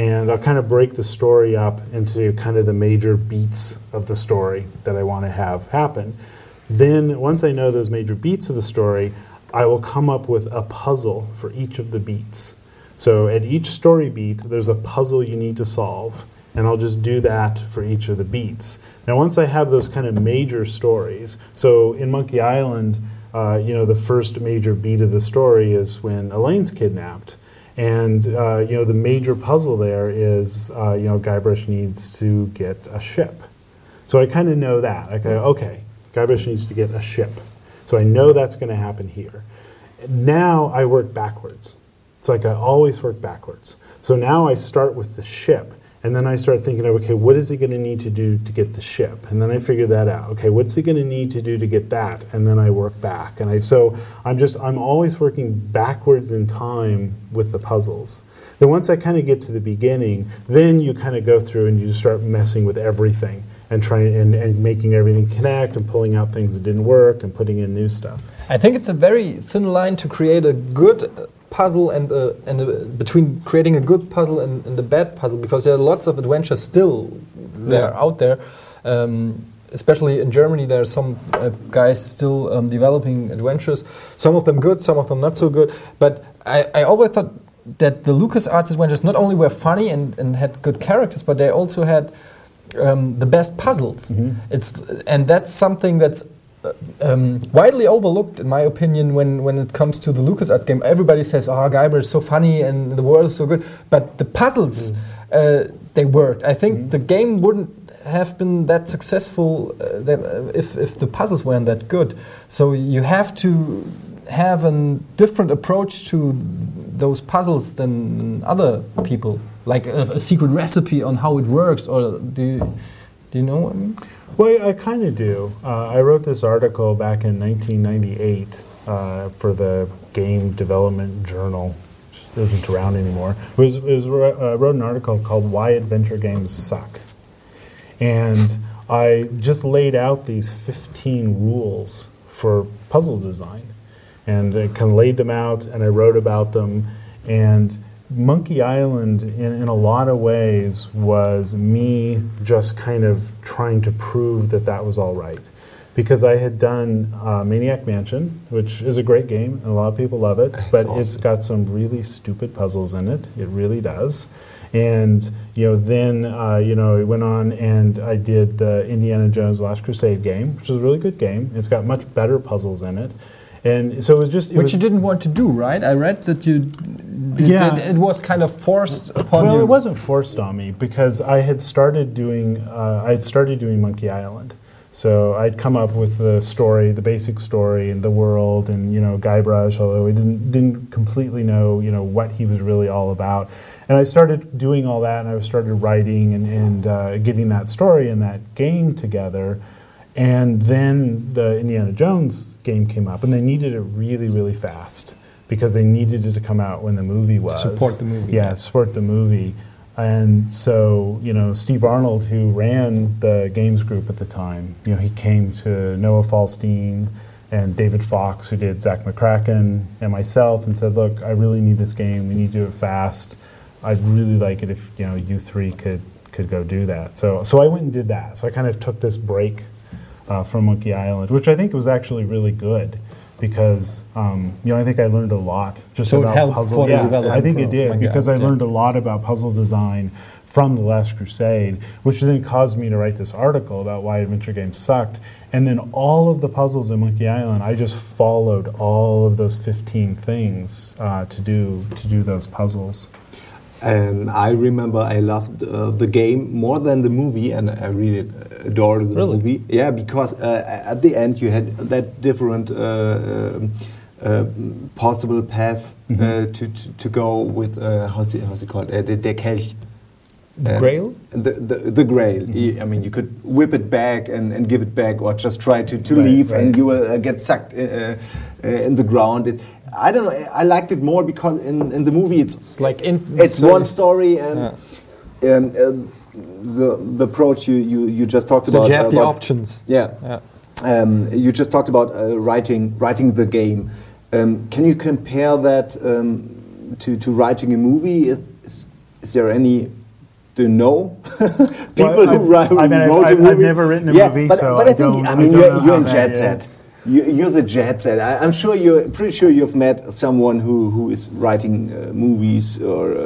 and I'll kind of break the story up into kind of the major beats of the story that I want to have happen. Then once I know those major beats of the story, I will come up with a puzzle for each of the beats. So at each story beat, there's a puzzle you need to solve, and I'll just do that for each of the beats. Now, once I have those kind of major stories, so in Monkey Island, uh, you know, the first major beat of the story is when Elaine's kidnapped. And, uh, you know, the major puzzle there is, uh, you know, Guybrush needs to get a ship. So I kind of know that. I go, okay, Guybrush needs to get a ship. So I know that's going to happen here. Now I work backwards. It's like I always work backwards. So now I start with the ship, and then I start thinking okay, what is he going to need to do to get the ship? And then I figure that out. Okay, what's he going to need to do to get that? And then I work back. And I so I'm just I'm always working backwards in time with the puzzles. Then once I kind of get to the beginning, then you kind of go through and you start messing with everything and trying and, and making everything connect and pulling out things that didn't work and putting in new stuff. I think it's a very thin line to create a good puzzle and a, and a, between creating a good puzzle and, and a bad puzzle because there are lots of adventures still there out there. Um, especially in Germany, there are some uh, guys still um, developing adventures. Some of them good, some of them not so good. But I, I always thought that the LucasArts adventures not only were funny and, and had good characters, but they also had um, the best puzzles. It's and that's something that's um, widely overlooked, in my opinion, when, when it comes to the LucasArts game. Everybody says, "Oh, Guybrush is so funny and the world is so good," but the puzzles uh, they worked. I think the game wouldn't have been that successful uh, that, uh, if if the puzzles weren't that good. So you have to have a different approach to those puzzles than other people, like a, a secret recipe on how it works, or do you, do you know what I mean? Well, I kind of do. Uh, I wrote this article back in 1998 uh, for the Game Development Journal, which isn't around anymore. It was, was uh, wrote an article called "Why Adventure Games Suck," and I just laid out these 15 rules for puzzle design, and I kind of laid them out, and I wrote about them, and Monkey Island, in, in a lot of ways, was me just kind of trying to prove that that was all right. Because I had done uh, Maniac Mansion, which is a great game, and a lot of people love it, but it's got some really stupid puzzles in it. It really does. And you know, then uh, you know, it went on, and I did the Indiana Jones Last Crusade game, which is a really good game. It's got much better puzzles in it, and so it was just. It Which was, you didn't want to do, right? I read that you. Did, Yeah. did- it was kind of forced upon well, you. Well, it wasn't forced on me because I had started doing uh, I had started doing Monkey Island. So I'd come up with the story, the basic story, and the world, and you know Guybrush, although we didn't didn't completely know you know what he was really all about. And I started doing all that, and I started writing and, and uh, getting that story and that game together. And then the Indiana Jones game came up, and they needed it really, really fast because they needed it to come out when the movie was support the movie. Yeah, support the movie. And so, you know, Steve Arnold, who ran the games group at the time, you know, he came to Noah Falstein and David Fox, who did Zak McKracken, and myself, and said, "Look, I really need this game. We need to do it fast. I'd really like it if you know you three could could go do that." So, so I went and did that. So I kind of took this break uh, from Monkey Island, which I think was actually really good because um, you know I think I learned a lot just So about puzzle. yeah, I think it did because I learned a lot about puzzle design from The Last Crusade, which then caused me to write this article about why adventure games sucked. And then all of the puzzles in Monkey Island, I just followed all of those 15 things uh, to do to do those puzzles. And I remember I loved uh, the game more than the movie, and I really adored the Really? movie. Yeah, because uh, at the end you had that different uh, um, uh, possible path Mm-hmm. uh, to, to to go with uh, how's it how's it called uh, the, the Kelch. The Grail? The, the, the Grail. Mm-hmm. I mean, you could whip it back and, and give it back, or just try to, to Right, leave, and you will uh, get sucked uh, uh, in the ground. It, I don't know. I liked it more because in, in the movie it's It's like in, it's so- one story and um, uh, the the approach you, you, you just talked So about. you have the about- options. Yeah. Yeah. Um, you just talked about uh, writing writing the game. Um, can you compare that um, to, to writing a movie? Is, is there any? Do you know *laughs* people Well, who I've- write, who I mean, I've- wrote a I've- movie? I've never written a yeah, movie, but, so but I I think don't- I I mean don't you're, know you're how in that jet set. You, you're the jet set. I, I'm sure you're pretty sure you've met someone who, who is writing uh, movies or uh,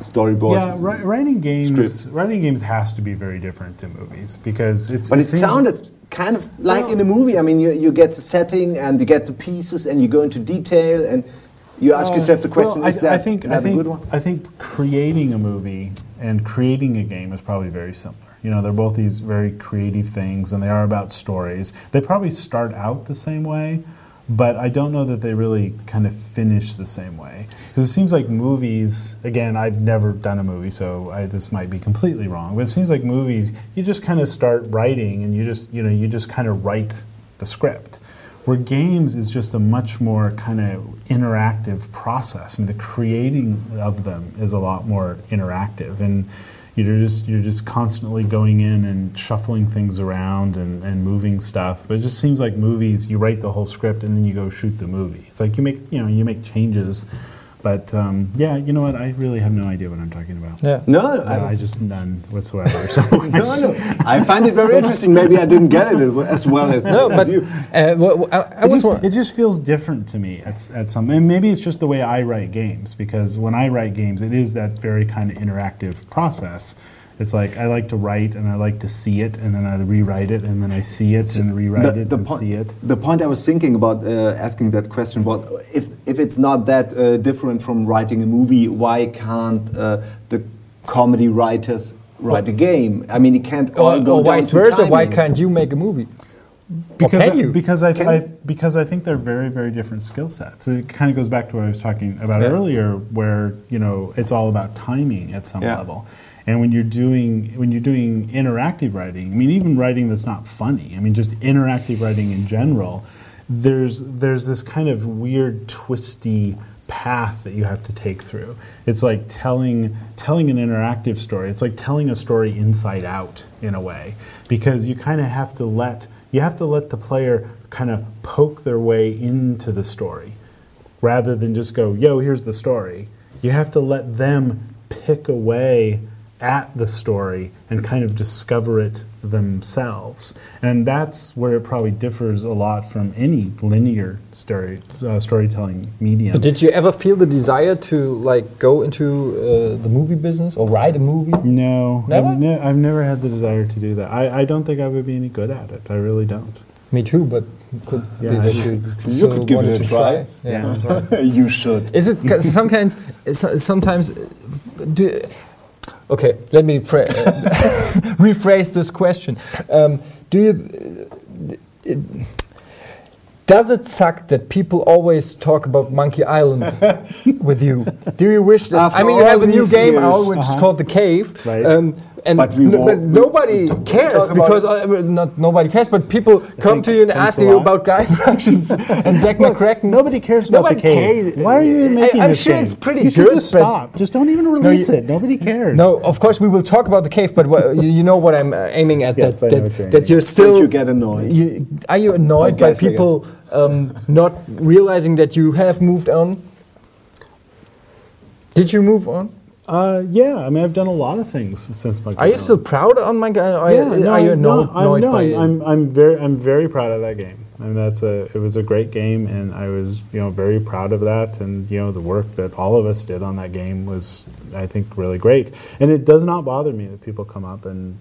storyboards. Yeah, ri- writing games. Script. Writing games has to be very different to movies because it's. But it, seems- sounded kind of like Well- in a movie. I mean, you, you get the setting and you get the pieces and you go into detail and you ask Uh, yourself the question: well, Is I, that, I think that I a think good one? I think creating a movie and creating a game is probably very similar. You know, they're both these very creative things, and they are about stories. They probably start out the same way, but I don't know that they really kind of finish the same way. Because it seems like movies. Again, I've never done a movie, so I, this might be completely wrong. But it seems like movies, you just kind of start writing, and you just you know you just kind of write the script where games is just a much more kind of interactive process. I mean, the creating of them is a lot more interactive, and you're just you're just constantly going in and shuffling things around and, and moving stuff. But it just seems like movies, you write the whole script and then you go shoot the movie. It's like you make you know you make changes, but um, yeah, you know what? I really have no idea what I'm talking about. Yeah. No, Uh, I, I just none whatsoever. *laughs* So no, no. I find it very interesting. Maybe I didn't get it as well as, No, as but you. uh, wha- wha- I, I it, was just, it just feels different to me at, at some and maybe it's just the way i write games because when i write games it is that very kind of interactive process It's like I like to write and I like to see it and then I rewrite it and then I see it and rewrite it and point, see it. the point I was thinking about uh, asking that question was if, if it's not that uh, different from writing a movie, why can't uh, the comedy writers write a game? I mean, it can't all Or, go or down vice to versa, why can't you make a movie? because can I, because I, Can I because I think they're very very different skill sets. It kind of goes back to what I was talking about Yeah. earlier, where you know it's all about timing at some Yeah. level. And when you're doing when you're doing interactive writing, I mean even writing that's not funny. I mean just interactive writing in general. There's there's this kind of weird twisty path that you have to take through. It's like telling telling an interactive story. It's like telling a story inside out in a way because you kind of have to let you have to let the player kind of poke their way into the story rather than just go, "Yo, here's the story." You have to let them pick away at the story and kind of discover it themselves. And that's where it probably differs a lot from any linear story, uh, storytelling medium. But did you ever feel the desire to like go into uh, the movie business or write a movie? no, Never? I've, ne- I've never had the desire to do that. I, I don't think I would be any good at it. I really don't. Me too, but could Yeah, be I that just- you, You could give it a to try. Yeah. *laughs* you should. Is it ca- some kinds? Sometimes, *laughs* do, okay. Let me *laughs* rephrase this question. Um, do you? it- does it suck that people always talk about Monkey Island *laughs* with you? Do you wish that? After I mean, you have a new game years. out which is Uh-huh. called The Cave, Right. um, and But we no- won't- we- nobody don't cares because uh, not nobody cares. But people come to you and ask you about Guy Productions *laughs* and Zak McKracken. Nobody cares about Nobody the cave. cares. Why are you even I- I'm this sure game? it's pretty you good, just stop. Just don't even release you- it. Nobody cares. No, of course we will talk about the cave, but what, *laughs* you, know what I'm uh, aiming at. Yes, that, I that, you're that you're still. Don't you get annoyed? you- are you annoyed I by people um, not realizing that you have moved on? Did you move on? Uh, yeah, I mean, I've done a lot of things since my. Are you still proud on my? Or Yeah, no, are you no, annoyed, I'm, annoyed no, I'm. I'm, I'm very, I'm very proud of that game. I mean, that's a, it was a great game, and I was, you know, very proud of that. And you know, the work that all of us did on that game was, I think, really great. And it does not bother me that people come up and,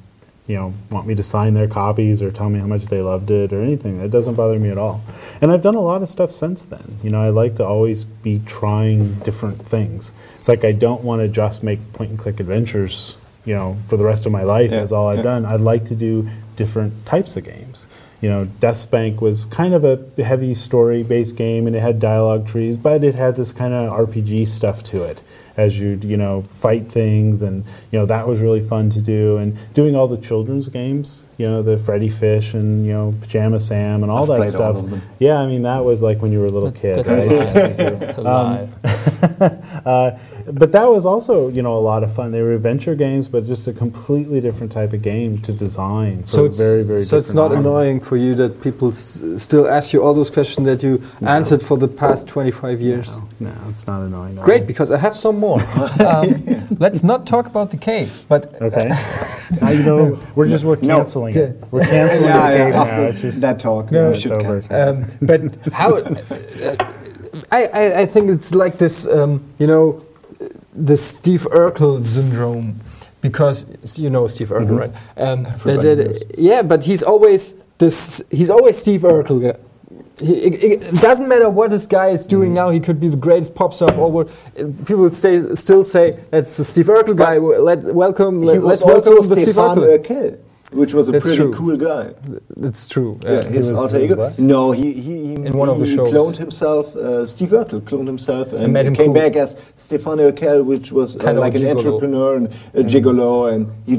you know, want me to sign their copies or tell me how much they loved it or anything. It doesn't bother me at all. And I've done a lot of stuff since then. You know, I like to always be trying different things. It's like I don't want to just make point and click adventures, you know, for the rest of my life Yeah, as all I've yeah. done. I'd like to do different types of games. You know, Deathspank was kind of a heavy story-based game, and it had dialogue trees, but it had this kind of RPG stuff to it as you you know fight things, and you know that was really fun to do. And doing all the children's games, you know, the Freddi Fish and you know Pajama Sam and all I've that played all stuff. of them. Yeah, I mean that was like when you were a little *laughs* kid. That's a right? lie. That's a lie. *laughs* Uh, but that was also, you know, a lot of fun. They were adventure games, but just a completely different type of game to design. So it's very, very. so it's not audience. annoying for you that people s- still ask you all those questions that you answered for the past 25 years. No, no, it's not annoying. at all. Great, because I have some more. *laughs* um, let's not talk about the cave, but Okay. *laughs* I, know, we're just we're canceling Yeah. it. *laughs* We're canceling Yeah, the yeah, game now. after It's just that talk, No, we it's should over. um, but how? uh, I, I I think it's like this, um, you know, the Steve Urkel syndrome, because you know Steve Urkel, right? Um, that- that- yeah, but he's always this. He's always Steve Urkel. He, it, it doesn't matter what this guy is doing Mm. now. He could be the greatest pop star of all world. Uh, People say, still say that's the Steve Urkel guy. Let welcome. he Let, let's welcome the Steve Stefan Urkel. Urkel, which was a That's pretty true. cool guy. It's true. Yeah, he his alter ego. was. No, he, he, he In one of the shows. cloned himself. Uh, Steve Urkel cloned himself and, made him came cool. back as Stefan Urkel, which was uh, like an gigolo. entrepreneur and a gigolo. And you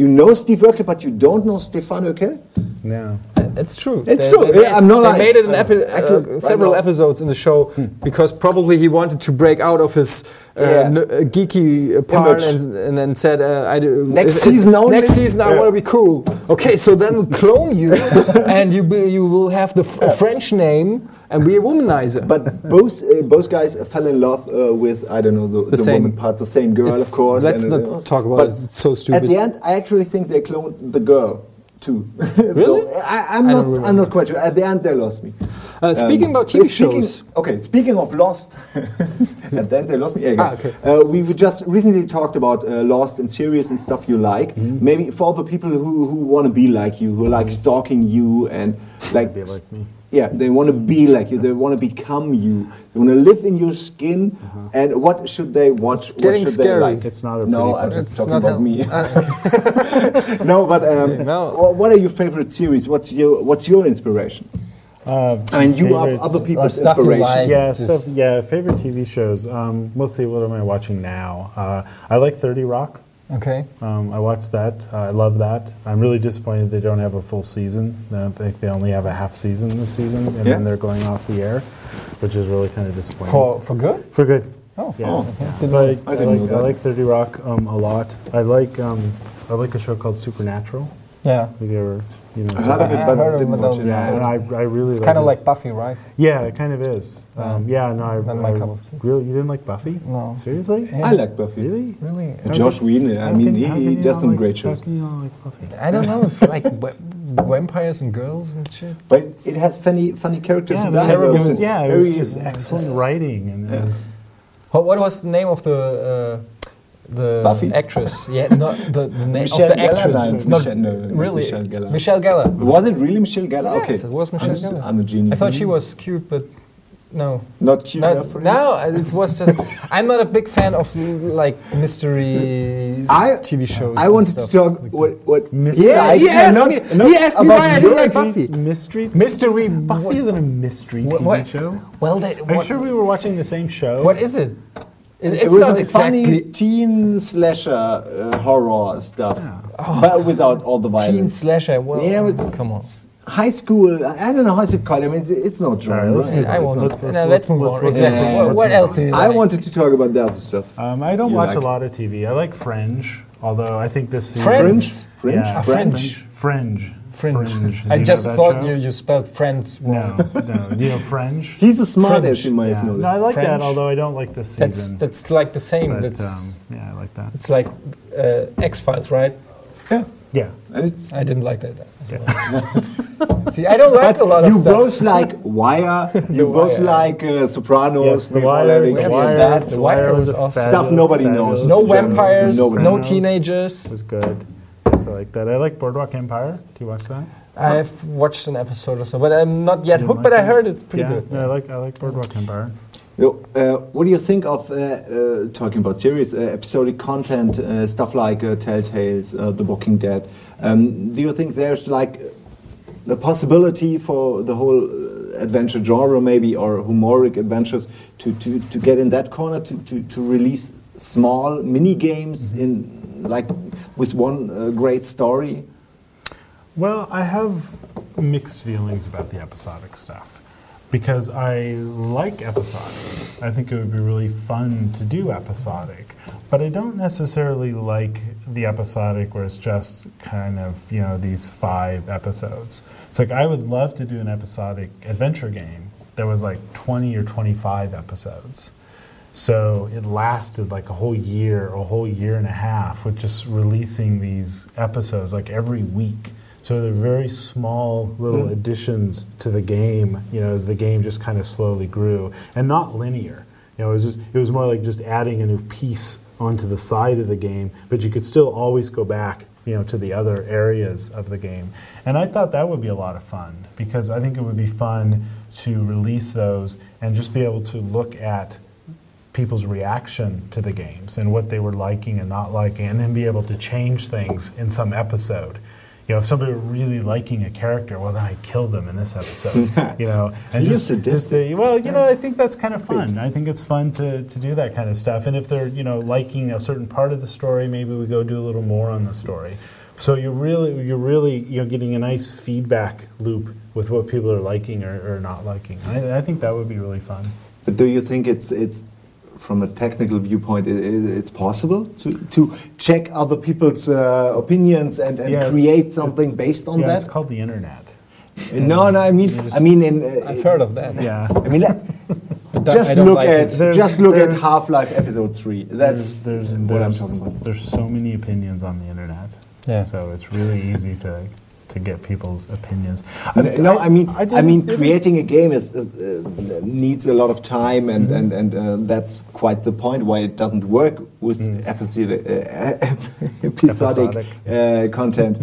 you know Steve Urkel, but you don't know Stefan Urkel. no. It's true. It's true. Yeah, I'm not They lying. made it in Uh, epi- actually, uh, several now- episodes in the show because probably he wanted to break out of his uh, Yeah. n- uh, geeky part Image. and, and then said, uh, I do, Next if- if- season only? Next season I Yeah. want to be cool. Okay, so then we'll clone you *laughs* and you will, you will have the f- French name and be a womanizer. But both uh, both guys fell in love uh, with I don't know the, the, same- woman part, the same girl, It's- of course. let's not talk about it. It's so stupid. At the end, I actually think they cloned the girl too. *laughs* Really? so I, I'm I not. I'm not quite sure. At the end, they lost me. Uh, speaking about TV speaking- shows. Okay, speaking of Lost, *laughs* and then they lost me again. Ah, okay. uh, we just recently talked about uh, Lost and series and stuff you like. Mm-hmm. Maybe for the people who, who want to be like you, who like stalking you and *laughs* like like me. Yeah, they want to be like you. They want to become you. They want to live in your skin. Uh-huh. And what should they watch? It's getting what should scary. they like? It's not a no, I'm just It's talking not about hel- me. no, but um, No. what are your favorite series? What's your What's your inspiration? Uh, I mean, you are other people's stuff inspiration. like. Yeah, stuff, yeah. Favorite TV shows. Um, mostly, what am I watching now? Uh, I like Thirty Rock. Okay. Um, I watched that. Uh, I love that. I'm really disappointed they don't have a full season. I think they only have a half season this season, and Yeah. then they're going off the air, which is really kind of disappointing. For for good? For good. Oh. Yeah. Oh, yeah. So I, I I, like. I like 30 Rock um, a lot. I like um, I like a show called Supernatural. Yeah. Have you ever, you know, I heard of it, but heard didn't it, but watch it. yeah, and I, I really It's like kind of it. like Buffy, right? yeah, it kind of is. Um, yeah, no, I, Not my I cup of tea. really you didn't like Buffy? No. seriously? Yeah. I like Buffy. Really? Really? And Josh Whedon. I How mean, can- he, he does some like- great How shows. can you not like Buffy? I don't know. It's like vampires and girls and shit. But it had funny, funny characters. Yeah, and but it terrible. was, yeah, it was just excellent writing and it was, What, what was the name of the uh, the Buffy? actress? Yeah, not the, the *laughs* name Michelle of the actress. No, it's not Michelle- no, no, really Michelle Gellar. Michelle Gellar. Was it really Michelle Gellar? Yes, okay, it was Michelle I'm. I'm a genius. I thought she was cute, but no. not cute No, enough no, it was just. *laughs* I'm not a big fan of like mystery I- TV shows. I wanted to talk what what Mystery- Yeah, likes he asked not, me- not he asked me about why I didn't like. Buffy. mystery. mystery. Buffy isn't a mystery What- TV what- show. Well, they, Are you sure we were watching the same show? what is it? It- It was not a exactly funny teen slasher uh, horror stuff, but without all the violence. teen violence. slasher. Well, Yeah, it's- come on. High school, I I don't know how is it called. I mean, it's, it's not All genre. right, right? I on. won't. No, let's- let's move on. Exactly. yeah, what what else on. do I like? wanted to talk about the other stuff. Um, I don't You watch like- a lot of TV. I like Fringe, although I think this season. Friends? Fringe? Yeah, Ah, Fringe. Fringe. Fringe. Fringe. I you just thought show? you, you spelled friends wrong. No, no. You know *laughs* Fringe? He's the smartest, Fringe. you might Yeah. have noticed. No, I like that, although I don't like this That's season. that's like the same. but, that's um, yeah, I like that. it's like uh, X Files, right? yeah. Yeah. And it's, I didn't like that. yeah. *laughs* See, I don't like a lot of you stuff. both like Wire, *laughs* you both Wire. like uh, Sopranos, Yes, The Wire, The Go, Wire, that. The Wire Wire was was awesome. Stuff nobody fabulous knows. no vampires, no knows. teenagers. was good. Yes, I like that. I like Boardwalk Empire. Do you watch that? I've watched an episode or so, but I'm not yet hooked. like but I heard it's pretty yeah, good. No, I like I like Boardwalk Empire. Yo, uh, what do you think of uh, uh, talking about series, uh, episodic content, uh, stuff like uh, Telltales, uh, The Walking Dead? Um, do you think there's like the possibility for the whole uh, adventure genre, maybe, or humoric adventures, to, to, to get in that corner to, to, to release small mini games in like with one uh, great story? Well, I have mixed feelings about the episodic stuff because I like episodic. I think it would be really fun to do episodic, but I don't necessarily like the episodic where it's just kind of, you know, these five episodes. It's like I would love to do an episodic adventure game that was like 20 or 25 episodes. So it lasted like a whole year, a whole year and a half with just releasing these episodes like every week. So they're very small little hmm. additions to the game, you know, as the game just kind of slowly grew and not linear. You know, it was just it was more like just adding a new piece onto the side of the game, but you could still always go back, you know, to the other areas of the game. And I thought that would be a lot of fun because I think it would be fun to release those and just be able to look at people's reaction to the games and what they were liking and not liking, and then be able to change things in some episode. You know, if somebody were really liking a character, well, then I kill them in this episode. *laughs* You know, and just, just to, well, you know, I think that's kind of fun. I think it's fun to, to do that kind of stuff. And if they're you know liking a certain part of the story, maybe we go do a little more on the story. So you're really you're really you're getting a nice feedback loop with what people are liking or, or not liking. I, I think that would be really fun. But do you think it's it's from a technical viewpoint, i- i- it's possible to, to check other people's uh, opinions and, and Yeah, create something based on yeah, that? it's called the internet. no, no, I mean, I mean, in, uh, I've heard of that. Yeah. I mean, *laughs* let- I just look like at it. There's- just look at Half Life Episode Three. That's there's, there's, what I'm talking about. There's so many opinions on the internet. Yeah. So it's really easy to to get people's opinions. No, I mean, I, did mean, this- it was- creating a game is uh, uh, needs a lot of time, and and and uh, that's quite the point why it doesn't work with episodic, uh, *laughs* episodic, Episodic. Uh, content.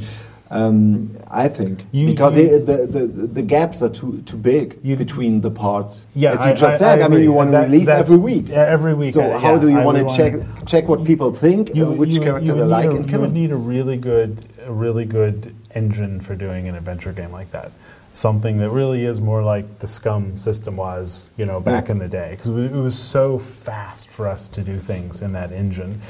Um, I think You- because you- the, the, the gaps are too too big You- between the parts. Yeah, as you I- just I- said. I I, mean, you want to That- release every week. yeah, every week, So uh, how yeah, do you want to check check what people think, uh, which you character they like, and you would need a really good, a really good engine for doing an adventure game like that. Something that really is more like the SCUMM system was, you know, back in the day, because it was so fast for us to do things in that engine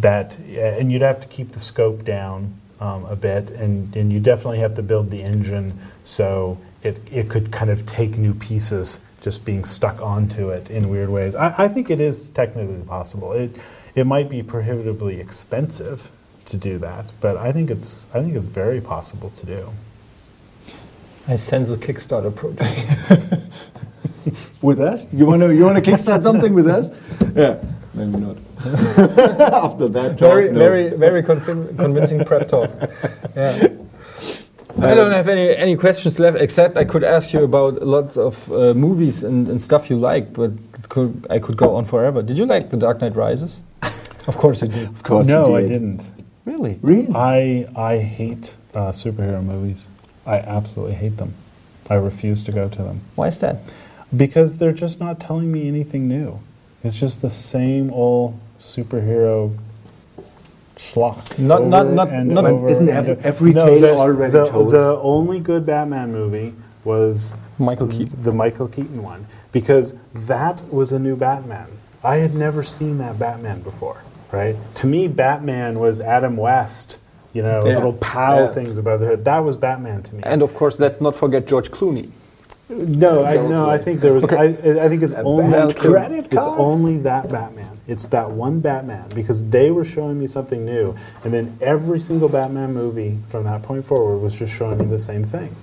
that, and you'd have to keep the scope down um, a bit, and, and you definitely have to build the engine so it, it could kind of take new pieces just being stuck onto it in weird ways. I, I think it is technically possible. It, it might be prohibitively expensive to do that, but I think it's I think it's very possible to do. I sense a Kickstarter project. *laughs* With us? You want to you want to kickstart something with us? *laughs* Yeah, maybe not. *laughs* After that, talk, very, no. very, very convin- convincing prep talk. Yeah. I don't have any, any questions left, except I could ask you about lots of uh, movies and, and stuff you like, but could, I could go on forever. Did you like The Dark Knight Rises? Of course you did. Of course, no, you I didn't. Really? Really? I I hate uh, superhero movies. I absolutely hate them. I refuse to go to them Why is that? because they're just not telling me anything new. It's just the same old superhero schlock. Not- not- over not- and not- over isn't and every- over. tale the, already the, told? The only good Batman movie was Michael Keaton. the Michael Keaton one because that was a new Batman. I had never seen that Batman before, right? To me, Batman was Adam West, you know, Yeah. little pow Yeah. things above the head. That was Batman to me. And of course, let's not forget George Clooney. no, I no, I think there was. I, I think it's only bad credit it's only that Batman. It's that one Batman because they were showing me something new, and then every single Batman movie from that point forward was just showing me the same thing.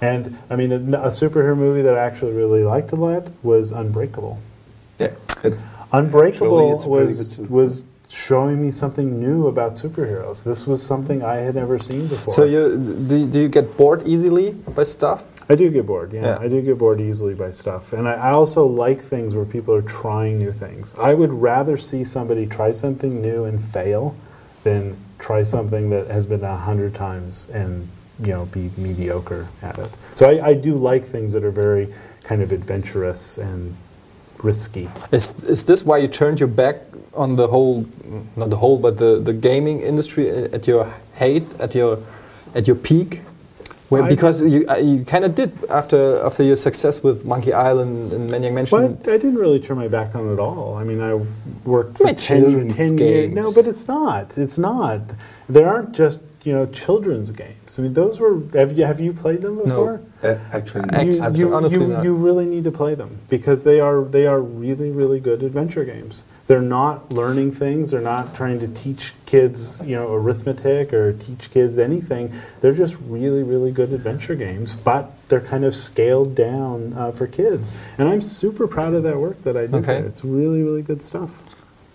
And I mean, a, a superhero movie that I actually really liked a lot was Unbreakable. Yeah, it's Unbreakable Actually, it's was was showing me something new about superheroes. This was something I had never seen before. So you do, do you get bored easily by stuff? I do get bored. Yeah, Yeah. I do get bored easily by stuff, and I, I also like things where people are trying new things. I would rather see somebody try something new and fail than try something that has been done a hundred times and you know be mediocre at it. So I, I do like things that are very kind of adventurous and risky. Is, is this why you turned your back on the whole, not the whole, but the, the gaming industry at your height, at your, at your peak? Where, I- because you, uh, you kind of did after, after your success with Monkey Island and Maniac Mansion. But I didn't really turn my back on it at all. I mean, I worked for My 10, 10 years. games. No, but it's not. It's not. There aren't just, you know, children's games. I mean, those were, have you, have you played them before? uh, actually Act- You, abso- you, honestly you, not. you really need to play them because they are, they are really, really good adventure games. They're not learning things. They're not trying to teach kids, you know, arithmetic or teach kids anything. They're just really, really good adventure games, but they're kind of scaled down uh, for kids. And I'm super proud of that work that I did Okay. there. It's really, really good stuff.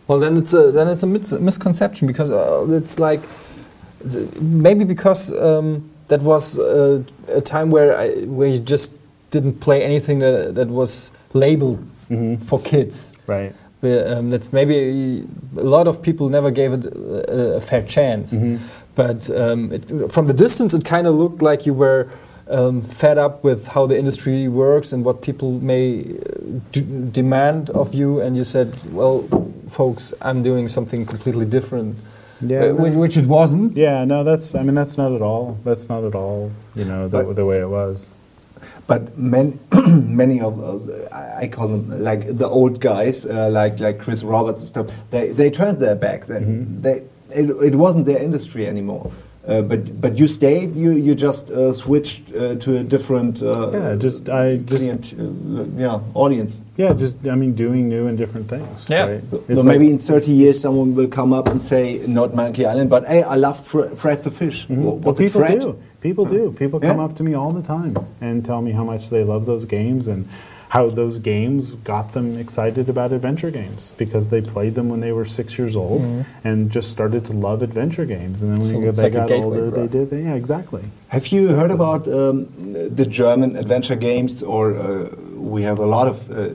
Well, then it's a then it's a mis- misconception because uh, it's like it's- maybe because um, that was uh, a time where I, where you just didn't play anything that that was labeled for kids. Right. Where, um, that's maybe a lot of people never gave it a, a fair chance. But um, it, from the distance, it kind of looked like you were um, fed up with how the industry works and what people may uh, d- demand of you, and you said, "Well, folks, I'm doing something completely different," Yeah. Which, which it wasn't. Yeah, no, that's, I mean, that's not at all, that's not at all, you know, the, But- the way it was. But many, *clears throat* many of uh, I call them like the old guys, uh, like like Chris Roberts and stuff. They they turned their back. They, Mm-hmm. they it, it wasn't their industry anymore. Uh, but but you stayed. You you just uh, switched uh, to a different. Uh, Yeah, just, I just, client, uh, yeah audience. yeah, just, I mean, doing new and different things. Yeah. Right? So It's maybe like- in 30 years someone will come up and say not Monkey Island, but hey, I loved Fre- Fred the Fish. Mhm. What, Well, what people Fred? do. People do. People come up to me all the time and tell me how much they love those games and how those games got them excited about adventure games because they played them when they were six years old and just started to love adventure games. And then when So they it's got, like got gateway older, they drug. did. Yeah, exactly. Have you heard about um, the German adventure games? Or uh, we have a lot of, uh,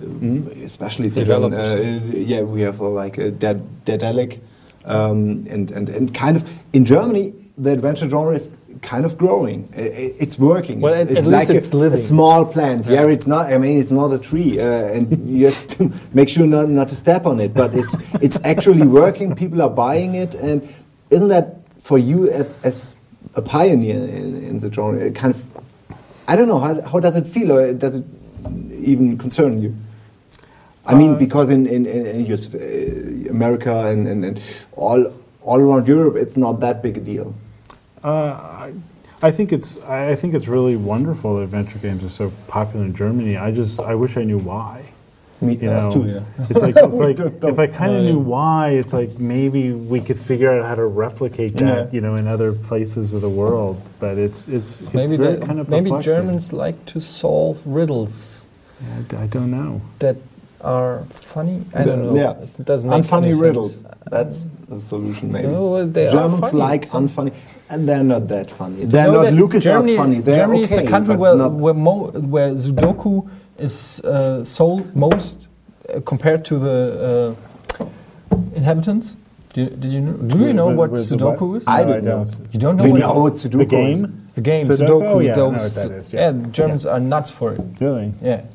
especially for German, uh, yeah, we have uh, like a Dead Daedalic, um, and, and and kind of in Germany the adventure genre is kind of growing. It's working. Well, it's, at- at it's least like it's a, living. a small plant. Yeah. Yeah. it's not. I mean, it's not a tree, uh, and you have to *laughs* make sure not not to step on it. But it's it's actually working. People are buying it, and isn't that for you as, a pioneer in, in the genre? It kind of, I don't know how how does it feel, or does it even concern you? I mean, Uh, because in in, in US, uh, America and, and, and all all around Europe, it's not that big a deal. Uh, I, I think it's I I think it's really wonderful that adventure games are so popular in Germany. I just I wish I knew why. Me, You know, too, yeah. it's like *laughs* it's like don't know. if I kind of yeah. knew why, it's like maybe we could figure out how to replicate that, Yeah. you know, in other places of the world. But it's it's it's maybe very kind of maybe perplexing. Germans like to solve riddles I, d- I don't know. that are funny. I don't know. Yeah. It doesn't make Unfunny any sense. riddles. That's the solution, maybe. No, well, they Germans funny. like Some- unfunny, and they're not that funny. They're not that LucasArts Germany, funny. They're Germany is the country where where, mo- where Sudoku is uh, sold most uh, compared to the uh, inhabitants. Do you, did you know, do you know With- what with Sudoku what? is? I No, don't know. You don't know we what know what Sudoku The is. game? the game Sudoku? Sudoku. Yeah, I know those, what that is, yeah. the Germans are nuts for it. Really? Yeah, it's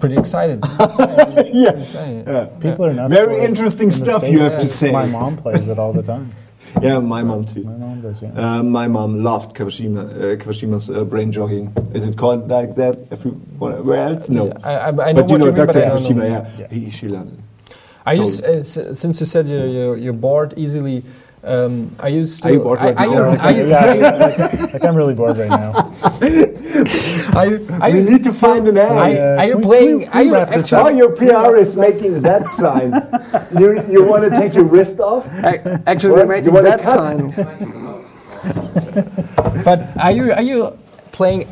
pretty excited. *laughs* yeah. Excited. Yeah. People are nuts. Very for interesting in the stuff you have to say. My mom plays it all the time. *laughs* Yeah, my mom too. My mom does, yeah. Uh, my mom loved Kawashima, uh, Kawashima's uh, brain jogging. Is it called like that? Everywhere else? No. I, I, I know but you what know you mean, Dr. but I don't Kawashima, know. yeah. Yeah. He, she loved it. Are you, uh, s- since you said you're, you're, you're bored easily, um, are you still? you bored right are, now? you, yeah, like, like I'm really bored right now. *laughs* are you, are we you, need to find an are, ad. you- are you We- playing? we- are we you wrap this Oh, actually? your PR is making that sign. *laughs* you you want to take your wrist off? Actually, What? we're making You wanna that cut? sign. *laughs* but are you are you playing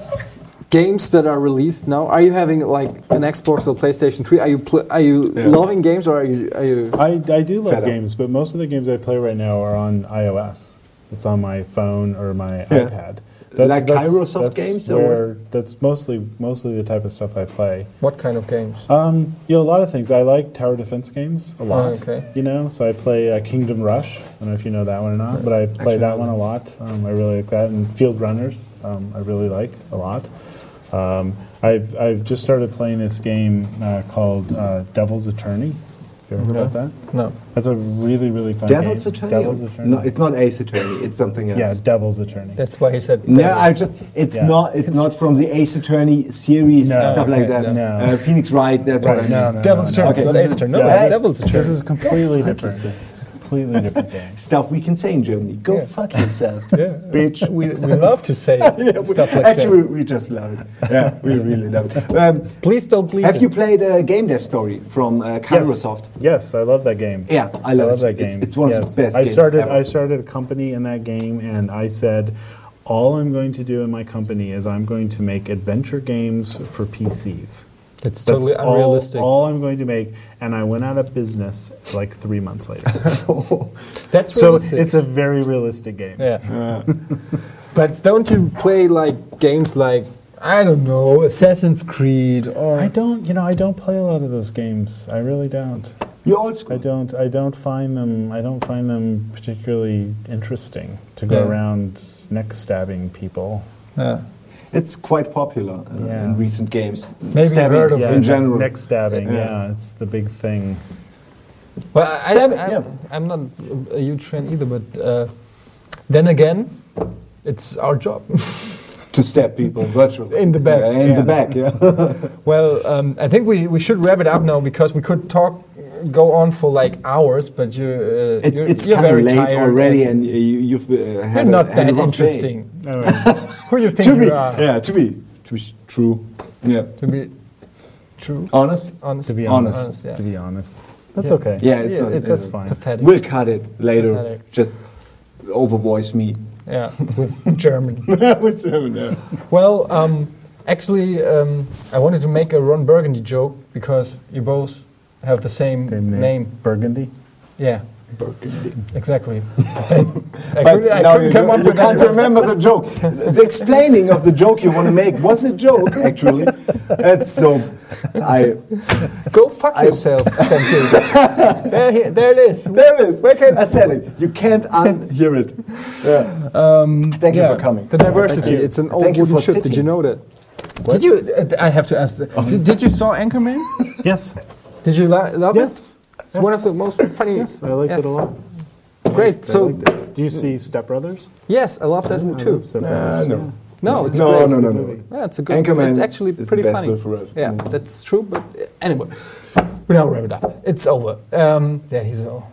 games that are released now? Are you having like an Xbox or PlayStation Three? Are you pl- are you Yeah. loving games or are you are you? I, I do love Fed up. games, but most of the games I play right now are on iOS. It's on my phone or my Yeah. iPad. Like Kairosoft games, or that's mostly mostly the type of stuff I play. What kind of games? Um, you know, a lot of things. I like tower defense games a lot. okay. You know, so I play uh, Kingdom Rush. I don't know if you know that one or not, but I play Actually, that one a lot. Um, I really like that. And Field Runners, um, I really like a lot. Um, I've, I've just started playing this game uh, called uh, Devil's Attorney. Have you ever heard about that? No. That's a really, really fun Devil's game. Attorney? Devil's Attorney. No, it's not Ace Attorney. It's something else. yeah, Devil's Attorney. That's why he said. No, I just it's Yeah. not it's, It's- not from the Ace Attorney series No. stuff like Okay, that. no. Uh, Phoenix Wright, that's Right, what I no, mean. no, Devil's no, no. Attorney. Okay, It's not this Ace is- Attorney. No, yeah, it's this- Devil's Attorney. This is completely different. A completely different game. *laughs* Stuff we can say in Germany. Go Yeah. fuck yourself, *laughs* Yeah. bitch. we, we love to say *laughs* stuff like Actually, that. we, we just love it. Yeah, we really love it. Um, Please don't believe have it. you played uh, Game Dev Story from uh, Kairosoft? Yes, I love that game. Yeah, I love, love it. that game. It's, it's one of the best I games started. ever. I started a company in that game, and I said, all I'm going to do in my company is I'm going to make adventure games for PCs. It's That's totally all, unrealistic. all I'm going to make, and I went out of business like three months later. *laughs* That's so realistic. it's a very realistic game. Yeah. *laughs* but don't you play like games like I don't know Assassin's Creed or I don't. You know, I don't play a lot of those games. I really don't. You're old school. I don't. I don't find them. I don't find them particularly interesting to go Yeah. around neck stabbing people. yeah. It's quite popular uh, Yeah. in recent games. Maybe Stabbing heard of yeah, in neck- general. neck stabbing. Yeah. Yeah. it's the big thing. Well, I, I, yeah. I'm I'm not a huge fan either, but uh, then again, it's our job. to stab people virtually. In the back, Yeah, in yeah. the back, yeah. *laughs* well, um, I think we, we should wrap it up now because we could talk, go on for like hours, but you, uh, It, you're, it's you're kind of very late tired already, and and you, you've uh, you're had a, not a that rough interesting. *laughs* Anyway, Who do you think To be, you are? yeah, to be, to be true, yeah, To be true, honest. honest, to be Honest. honest, yeah. to be honest, that's Yeah. okay. Yeah, it's Yeah, not, it- it's that's fine. pathetic. We'll cut it later. Pathetic. Just over voice me. Yeah, *laughs* with German. *laughs* With German, yeah. Well, um, Actually, um, I wanted to make a Ron Burgundy joke because you both have the same, Same name. name. Burgundy. Yeah, Burgundy. exactly. *laughs* I But couldn't, I now couldn't you, come don't- up you can't remember the joke. The explaining of the joke you want to make was a joke, actually. That's so. I Go fuck I- yourself, Santi. there, he- there it is. there it is. Where can I said it? You can't unhear it. Yeah. Um, Thank you for coming. The diversity. Thank. It's an old Thank wooden for ship. Did you know that? Did you? uh, I have to ask. Did, did you saw Anchorman? Yes. Did you lo- love it? Yes. It's one of the most funny. Yes, I liked Yes. it a lot. Great. I So liked do you see Step Brothers? yes, I love that too. Step Uh, Brothers. no. No, it's no, great. no, no, no. Yeah, it's a good. Anchorman it's actually is the pretty best funny. Will Ferrell Yeah, movie. that's true. But anyway, we now wrap it up. It's over. Um, yeah, he's all.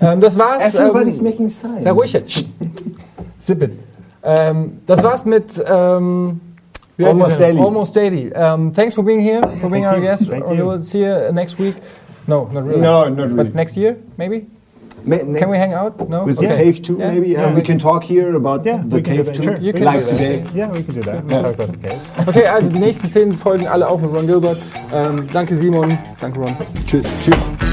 Um, das war's. Everybody's ähm, making signs. Sei ruhig jetzt. Zip it. Ähm, das war's mit ähm, Almost? Daily. Almost Daily. Um, thanks for being here, for being Thank our you. guest. Thank you. We'll see you next week. No, not really. No, not really. But next year, maybe. Ma- Can we hang out? No. With Okay. the cave too, Yeah. maybe? Yeah, and we can talk here about Yeah, the cave too. Sure. You can like do that. today. Yeah, we can do that. Yeah. We'll talk about the cave. Okay, also die nächsten zehn Folgen alle auch mit Ron Gilbert. Ähm, danke Simon, danke Ron. Tschüss. Tschüss.